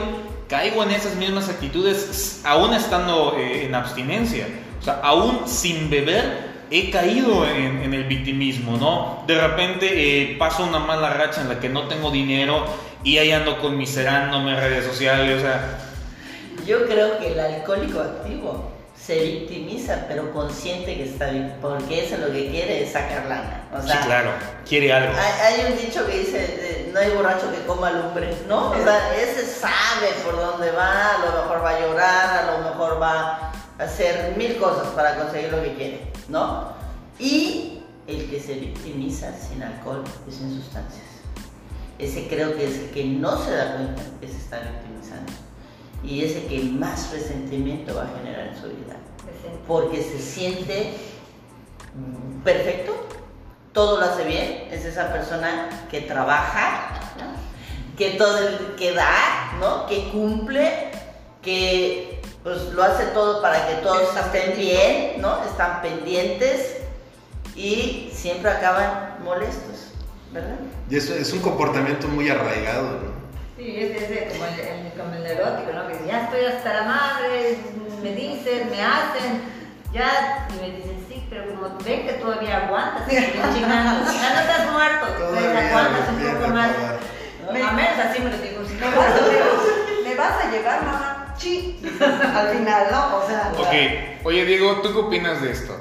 A: caigo en esas mismas actitudes, aún estando eh, en abstinencia. O sea, aún sin beber, he caído en, en el victimismo, ¿no? De repente eh, paso una mala racha en la que no tengo dinero y ahí ando conmiserándome en redes sociales, o sea,
E: Yo creo que el alcohólico activo se victimiza, pero consciente que está bien, porque eso lo que quiere es sacar lana. O sea,
A: sí, claro, quiere algo.
E: hay, hay un dicho que dice, eh, no hay borracho que coma lumbre, ¿no? O sea, ese sabe por dónde va, a lo mejor va a llorar, a lo mejor va a hacer mil cosas para conseguir lo que quiere, ¿no? Y el que se victimiza sin alcohol y sin sustancias. Ese creo que es el que no se da cuenta que se está victimizando. Y ese que más resentimiento va a generar en su vida. Porque se siente mm, perfecto, todo lo hace bien, es esa persona que trabaja, ¿no? que todo el, que da, ¿no? que cumple, que pues lo hace todo para que todos estén bien, ¿no? Están pendientes y siempre acaban molestos, ¿verdad?
B: Y eso es un comportamiento muy arraigado, ¿no?
D: Sí, es, es de- como, el, el- como el erótico, ¿no? Que dice, ya estoy hasta la madre, me dicen, me hacen, ya, y me dicen, sí, pero como ven que todavía aguantas, me chingando, ya no estás muerto, entonces
B: Todavía
D: aguantas un poco más. A menos así me lo digo, si no,
C: Me vas, a, me vas a llevar, mamá. Sí. Al final, ¿no? O sea.
A: Ok, oye Diego, ¿tú qué opinas de esto?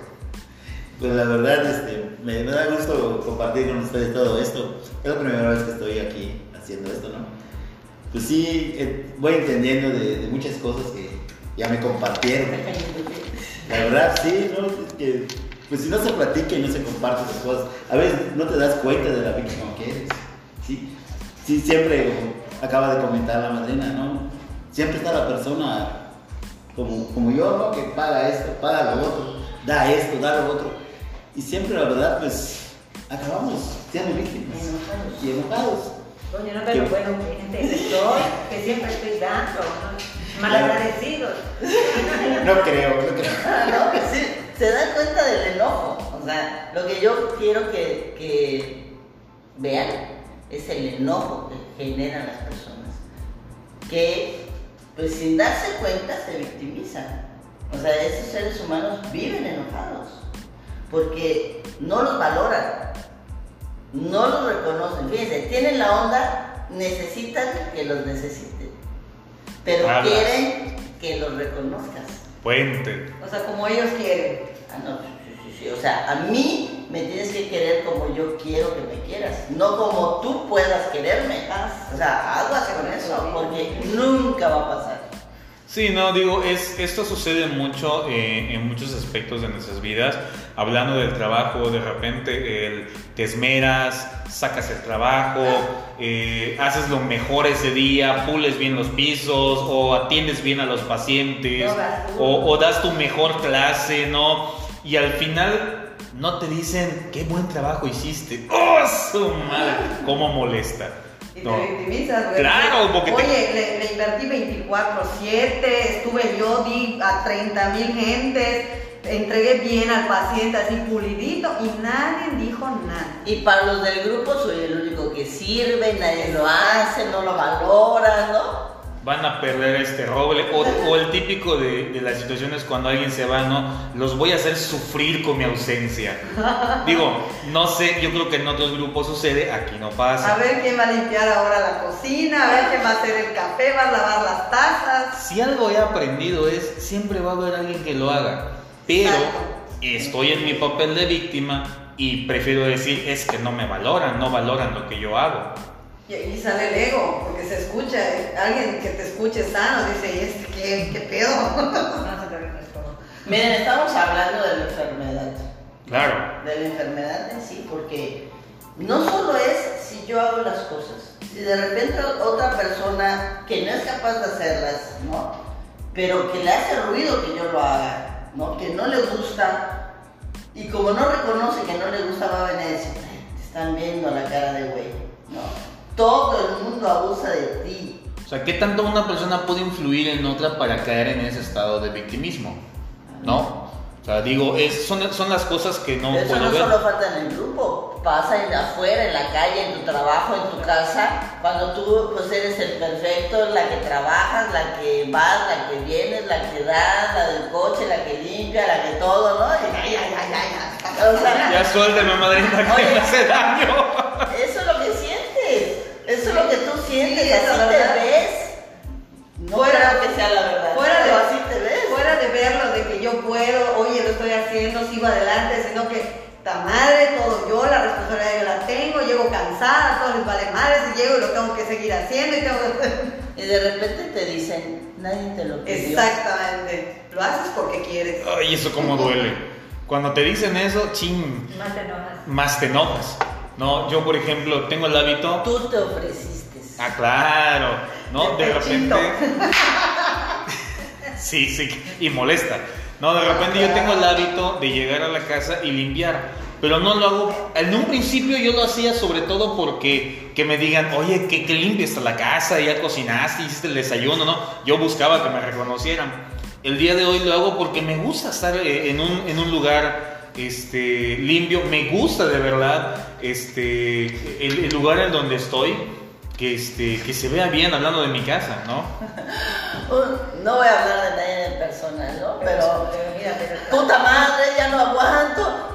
F: Pues la verdad, este, me, me da gusto compartir con ustedes todo esto. Es la primera vez que estoy aquí haciendo esto, ¿no? Pues sí, eh, voy entendiendo de, muchas cosas que ya me compartieron. La verdad, sí, ¿no? Es que, pues si no se platica y no se comparte esas cosas, a veces no te das cuenta de la víctima que eres, ¿sí? Sí, siempre, acaba de comentar la madrina, ¿no? Siempre está la persona como, como yo, ¿no? Que paga esto, paga lo otro, da esto, da lo otro. Y siempre, la verdad, pues, acabamos siendo víctimas y enojados.
D: Coño, no, pero bueno, gente que estoy, que siempre estoy dando, ¿no? malagradecidos.
F: No creo, no creo.
E: Ah, no, que sí, se dan cuenta del enojo. O O sea, lo que yo quiero que, que vean es el enojo que generan las personas. Que, pues sin darse cuenta, se victimizan. O sea, esos seres humanos viven enojados. Porque no los valoran. No los reconocen. Fíjense, tienen la onda, necesitan que los necesiten. Pero
A: Hablas.
E: quieren que los reconozcas.
A: Puente.
C: O sea, como ellos quieren.
E: Ah, no, sí, sí, sí, sí. O sea, a mí me tienes que querer como yo quiero que me quieras, no como tú puedas quererme. O sea, aguas con eso, porque nunca va a pasar.
A: Sí, no, digo, es, esto sucede mucho eh, en muchos aspectos de nuestras vidas. Hablando del trabajo, de repente el, te esmeras, sacas el trabajo, eh, haces lo mejor ese día, pules bien los pisos o atiendes bien a los pacientes o, o das tu mejor clase, ¿no? Y al final no te dicen, qué buen trabajo hiciste. ¡Oh, su madre! ¿Cómo molesta?
C: Y
A: No.
C: te victimizas, güey.
A: Claro, porque te-
C: Oye, le, le invertí 24-7, estuve yo, di a 30 mil gentes, entregué bien al paciente así pulidito y nadie dijo nada.
E: Y para los del grupo soy el único que sirve, nadie lo hace, no lo valora, ¿no?
A: Van a perder este roble. O, o el típico de, de las situaciones cuando alguien se va, ¿no? Los voy a hacer sufrir con mi ausencia. Digo, no sé, yo creo que en otros grupos sucede, aquí no
C: A
A: pasa.
C: ver quién va a limpiar ahora la cocina, a ver quién va a hacer el café, va a lavar las tazas.
A: Si algo he aprendido es, siempre va a haber alguien que lo haga. Pero estoy en mi papel de víctima y prefiero decir, es que no me valoran, no valoran lo que yo hago.
C: Y ahí sale el ego, porque se escucha, eh, alguien que te escuche sano dice, ¿y este qué, qué pedo?
D: No se te ríes todo.
E: Miren, estamos hablando de la enfermedad.
A: Claro.
E: de la enfermedad en sí, porque no solo es si yo hago las cosas, si de repente otra persona que no es capaz de hacerlas, ¿no? Pero que le hace ruido que yo lo haga, ¿no? Que no le gusta y como no reconoce que no le gusta va a venir a decir, "Ay, te están viendo la cara de güey, ¿no? Todo el mundo abusa de ti.
A: O sea, ¿qué tanto una persona puede influir en otra para caer en ese estado de victimismo? ¿No? O sea, digo, es, son, son las cosas que no
E: Eso
A: puedo
E: no
A: ver.
E: solo falta en el grupo, pasa en afuera, en la calle, en tu trabajo, en tu casa, cuando tú pues eres el perfecto, la que trabajas, la que vas, la que vienes, la que das, la del coche, la que limpia, la que todo, ¿no? Y, ay, ay, ay, ay, ay. O sea,
A: Ya suélteme, madrina, que
E: Oye.
A: me hace daño.
E: eso eso es lo que tú sientes,
C: Sí, esa
E: así te
C: verdad.
E: ves. No
C: Fuera-
E: creo que sea la verdad,
C: fuera de-
E: pero así te ves.
C: Fuera de verlo, de que yo puedo, oye, lo estoy haciendo, sigo adelante, sino que, ta madre, todo yo, la responsabilidad yo la tengo, llego cansada, todo les vale madres, y llego y lo tengo que seguir haciendo y tengo que...
E: Y de repente te dicen, nadie te lo pidió.
C: Exactamente, lo haces porque quieres.
A: Ay, eso cómo duele. Cuando te dicen eso, ching,
D: Más te enojas.
A: más te enojas. No, yo por ejemplo tengo el hábito.
E: Tú te ofreciste.
A: Ah, claro. No, de repente. Sí, sí, y molesta. No, de repente yo tengo el hábito de llegar a la casa y limpiar, pero no lo hago. En un principio yo lo hacía sobre todo porque que me digan, oye, que, que limpia está la casa, ya cocinaste, hiciste el desayuno, ¿no? Yo buscaba que me reconocieran. El día de hoy lo hago porque me gusta estar eh, en un, en un lugar este, limpio, me gusta de verdad este, el, el lugar en donde estoy. Que, este, que se vea bien hablando de mi casa, ¿no?
E: No voy a hablar de nadie en persona, ¿no? Pero,
D: Pero mira,
E: puta madre, ya no aguanto.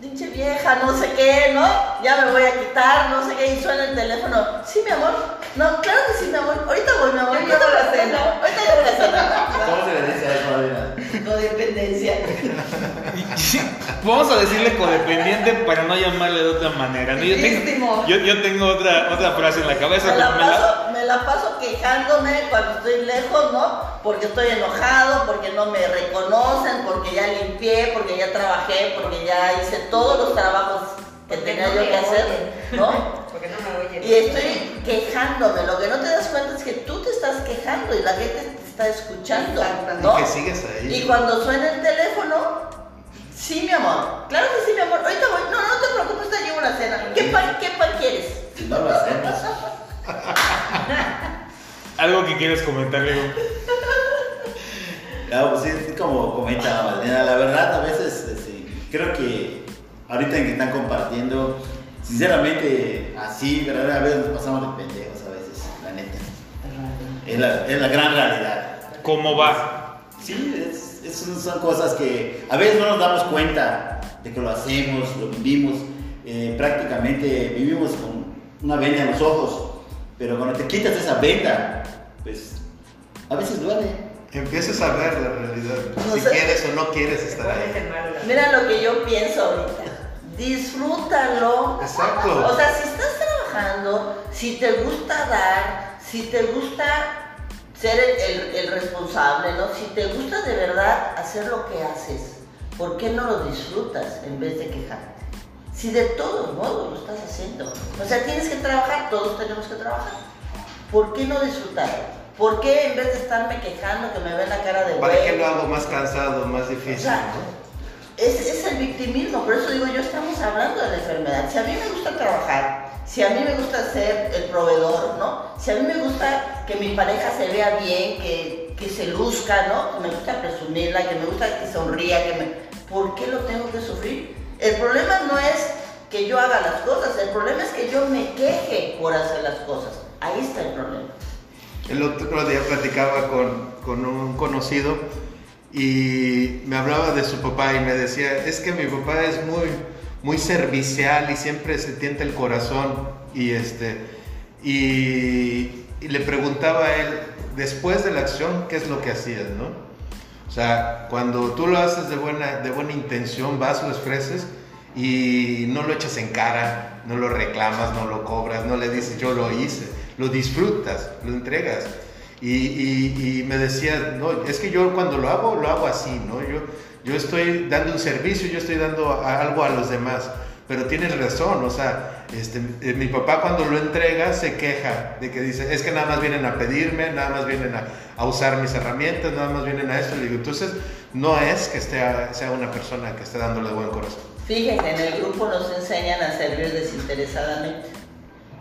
E: Pinche vieja, no sé qué, ¿no? Ya me voy a quitar, no sé qué, y suena el teléfono. Sí, mi amor. No, claro que sí, mi amor. Ahorita voy, mi amor.
C: Yo
E: voy,
C: cena.
E: Ahorita la cena.
F: ¿Cómo se le dice a eso, Adriana?
E: Codependencia.
A: Vamos a decirle codependiente para no llamarle de otra manera. ¿no? Yo, tengo,
C: Víctimo.
A: yo, yo tengo otra, otra frase en la cabeza.
E: Me la,
A: como me la-
E: paso, me la paso quejándome cuando estoy lejos, ¿no? Porque estoy enojado, porque no me reconocen, porque ya limpié, porque ya trabajé, porque ya hice todos los trabajos que
D: Porque
E: tenía
D: no
E: yo que hacer. ¿no?
D: Porque no me oyen.
E: Y estoy quejándome. Lo que no te das cuenta es que tú te estás quejando y la gente te está escuchando.
B: Y que sigues ahí.
E: Y cuando suena el teléfono, sí, mi amor. Claro que sí, mi amor. Ahorita voy. No, no te preocupes, te llevo la cena. ¿Qué pan, qué pan quieres?
F: Si no lo hacemos.
A: Algo que quieres comentar.
F: Claro, pues sí, como comenta Madalena, la verdad a veces sí, creo que ahorita en que están compartiendo, sinceramente, así, ¿verdad? A veces nos pasamos de pendejos a veces, la neta. Es la, es la gran realidad.
A: ¿Cómo va?
F: Sí, es- es- son cosas que a veces no nos damos cuenta de que lo hacemos, lo vivimos. eh, prácticamente vivimos con una venda en los ojos, pero cuando te quitas esa venda, pues a veces duele.
B: Empiezas a ver la realidad.
E: No
B: si
E: sé.
B: quieres o no quieres estar ahí.
E: Mira lo que yo pienso ahorita. Disfrútalo.
B: Exacto.
E: O sea, si estás trabajando, si te gusta dar, si te gusta ser el, el- el responsable, ¿no? Si te gusta de verdad hacer lo que haces, ¿por qué no lo disfrutas en vez de quejarte? Si de todos modos lo estás haciendo. O sea, tienes que trabajar, todos tenemos que trabajar. ¿Por qué no disfrutarlo? ¿Por qué en vez de estarme quejando que me ve la cara de
B: ¿Para qué lo hago más cansado, más difícil?
E: Exacto.
B: ¿no?
E: Es, es el victimismo, por eso digo yo, estamos hablando de la enfermedad. Si a mí me gusta trabajar, si a mí me gusta ser el proveedor, ¿no? Si a mí me gusta que mi pareja se vea bien, que, que se luzca, ¿no? Que me gusta presumirla, que me gusta que sonría, que me... ¿Por qué lo tengo que sufrir? El problema no es que yo haga las cosas, el problema es que yo me queje por hacer las cosas. Ahí está el problema.
B: El otro día platicaba con, con un conocido y me hablaba de su papá y me decía, es que mi papá es muy, muy servicial y siempre se tienta el corazón y este y, le preguntaba a él después de la acción qué es lo que hacías, ¿no? O sea, cuando tú lo haces de buena, de buena intención, vas, lo ofreces y no lo echas en cara, no lo reclamas, no lo cobras, no le dices yo lo hice, lo disfrutas, lo entregas. Y, y- y me decía, no, es que yo cuando lo hago, lo hago así, ¿no? Yo, yo estoy dando un servicio, yo estoy dando a- algo a los demás. Pero tienes razón, o sea, este, eh, mi papá cuando lo entrega se queja de que dice, es que nada más vienen a pedirme, nada más vienen a, a usar mis herramientas, nada más vienen a esto. Le digo, entonces no es que esté, sea una persona que esté dándole buen corazón.
E: Fíjense, en el grupo nos enseñan a servir desinteresadamente.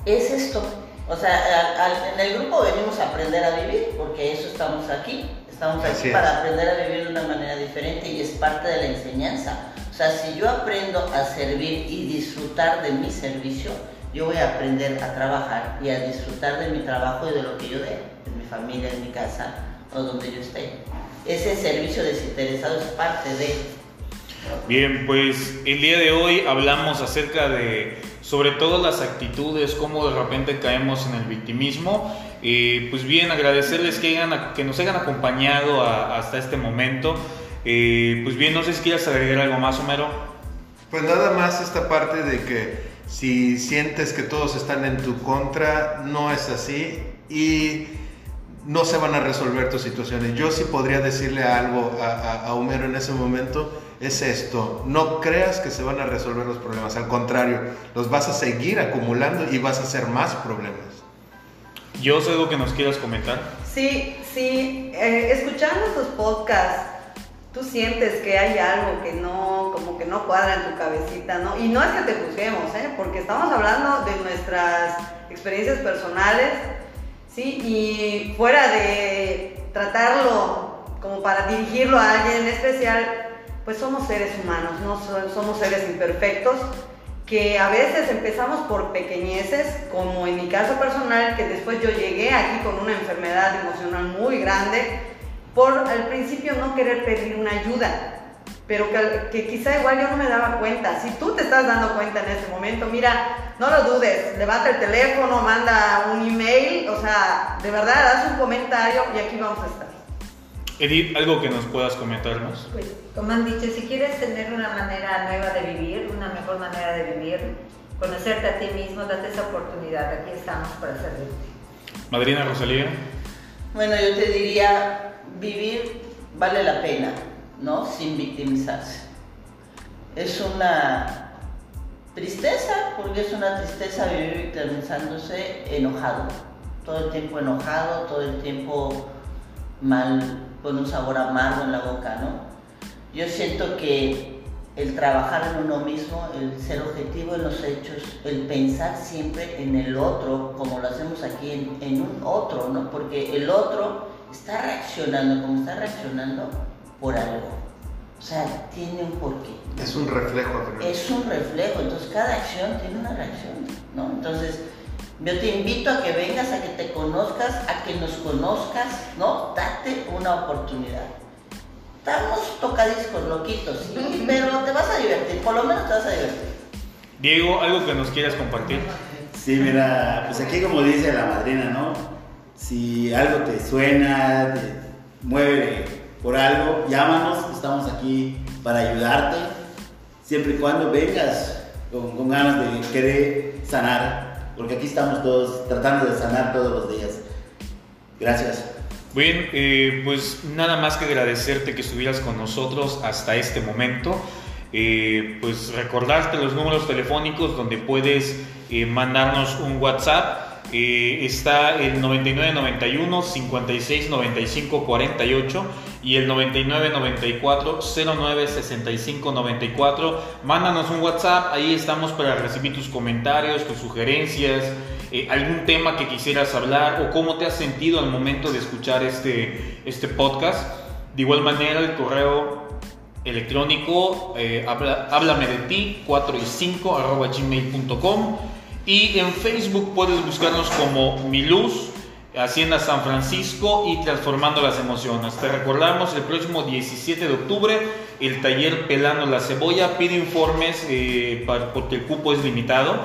E: Es esto. O sea, al- al- en el grupo venimos a aprender a vivir, porque eso estamos aquí. Estamos aquí
B: es.
E: para aprender a vivir de una manera diferente y es parte de la enseñanza. O sea, si yo aprendo a servir y disfrutar de mi servicio, yo voy a aprender a trabajar y a disfrutar de mi trabajo y de lo que yo dé, en mi familia, en mi casa o donde yo esté. Ese servicio desinteresado es parte de
A: Bien, pues el día de hoy hablamos acerca de, sobre todo las actitudes, cómo de repente caemos en el victimismo. Pues bien, agradecerles que, nos hayan acompañado hasta este momento. Eh, pues bien, no sé si quieres agregar algo más, Homero.
B: Pues nada más esta parte de que si sientes que todos están en tu contra, no es así y no se van a resolver tus situaciones. Yo sí podría decirle algo a, a- a Homero en ese momento, es esto, no creas que se van a resolver los problemas, al contrario, los vas a seguir acumulando y vas a hacer más problemas.
A: Yo sé algo que nos quieras comentar.
C: Sí, sí, eh, escuchando tus podcasts, tú sientes que hay algo que no, como que no cuadra en tu cabecita, ¿no? Y no es que te juzguemos, ¿eh? Porque estamos hablando de nuestras experiencias personales, ¿sí? Y fuera de tratarlo como para dirigirlo a alguien en especial, pues somos seres humanos, no So- somos seres imperfectos que a veces empezamos por pequeñeces, como en mi caso personal, que después yo llegué aquí con una enfermedad emocional muy grande, por al principio no querer pedir una ayuda, pero que, quizá igual yo no me daba cuenta. Si tú te estás dando cuenta en este momento, mira, no lo dudes, levanta el teléfono, manda un email, o sea, de verdad, haz un comentario y aquí vamos a estar.
A: Edith, algo que nos puedas comentarnos.
D: Pues, como han dicho, si quieres tener una manera nueva de vivir, una mejor manera de vivir, conocerte a ti mismo, date esa oportunidad. Aquí estamos para servirte.
A: Madrina Rosalía.
E: Bueno, yo te diría, vivir vale la pena, ¿no? Sin victimizarse. Es una tristeza, porque es una tristeza vivir victimizándose enojado. Todo el tiempo enojado, todo el tiempo mal, con un sabor amargo en la boca, ¿no? Yo siento que el trabajar en uno mismo, el ser objetivo en los hechos, el pensar siempre en el otro, como lo hacemos aquí, en, en un otro, ¿no? Porque el otro está reaccionando, como está reaccionando, por algo. O sea, tiene un porqué.
B: Es un reflejo. final.
E: Es un reflejo, entonces cada acción tiene una reacción, ¿no? Entonces, yo te invito a que vengas, a que te conozcas, a que nos conozcas, ¿no? Date una oportunidad. Estamos tocadiscos, loquitos, sí, pero te vas a divertir, por lo menos te vas a divertir.
A: Diego, algo que nos quieras compartir.
F: Sí, mira, pues aquí como dice la madrina, ¿no? Si algo te suena, te mueve por algo, llámanos, estamos aquí para ayudarte, siempre y cuando vengas con, con ganas de querer sanar, porque aquí estamos todos tratando de sanar todos los días. Gracias.
A: Bien, eh, pues nada más que agradecerte que estuvieras con nosotros hasta este momento. Eh, pues recordarte los números telefónicos donde puedes eh, mandarnos un WhatsApp. Eh, está el 9991 56 95 48 y el 9994 09 65 94. Mándanos un WhatsApp, ahí estamos para recibir tus comentarios, tus sugerencias, eh, algún tema que quisieras hablar o cómo te has sentido al momento de escuchar este, este podcast. De igual manera, el correo electrónico eh, háblame de ti 4 y 5 arroba gmail.com y en Facebook puedes buscarnos como Mi Luz, Hacienda San Francisco y Transformando las Emociones. Te recordamos el próximo 17 de octubre el taller Pelando la Cebolla. Pide informes eh, pa- porque el cupo es limitado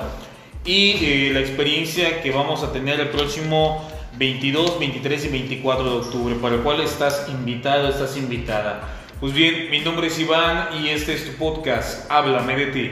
A: y eh, la experiencia que vamos a tener el próximo 22, 23 y 24 de octubre, para el cual estás invitado, estás invitada. Pues bien, mi nombre es Iván y este es tu podcast, Háblame de ti.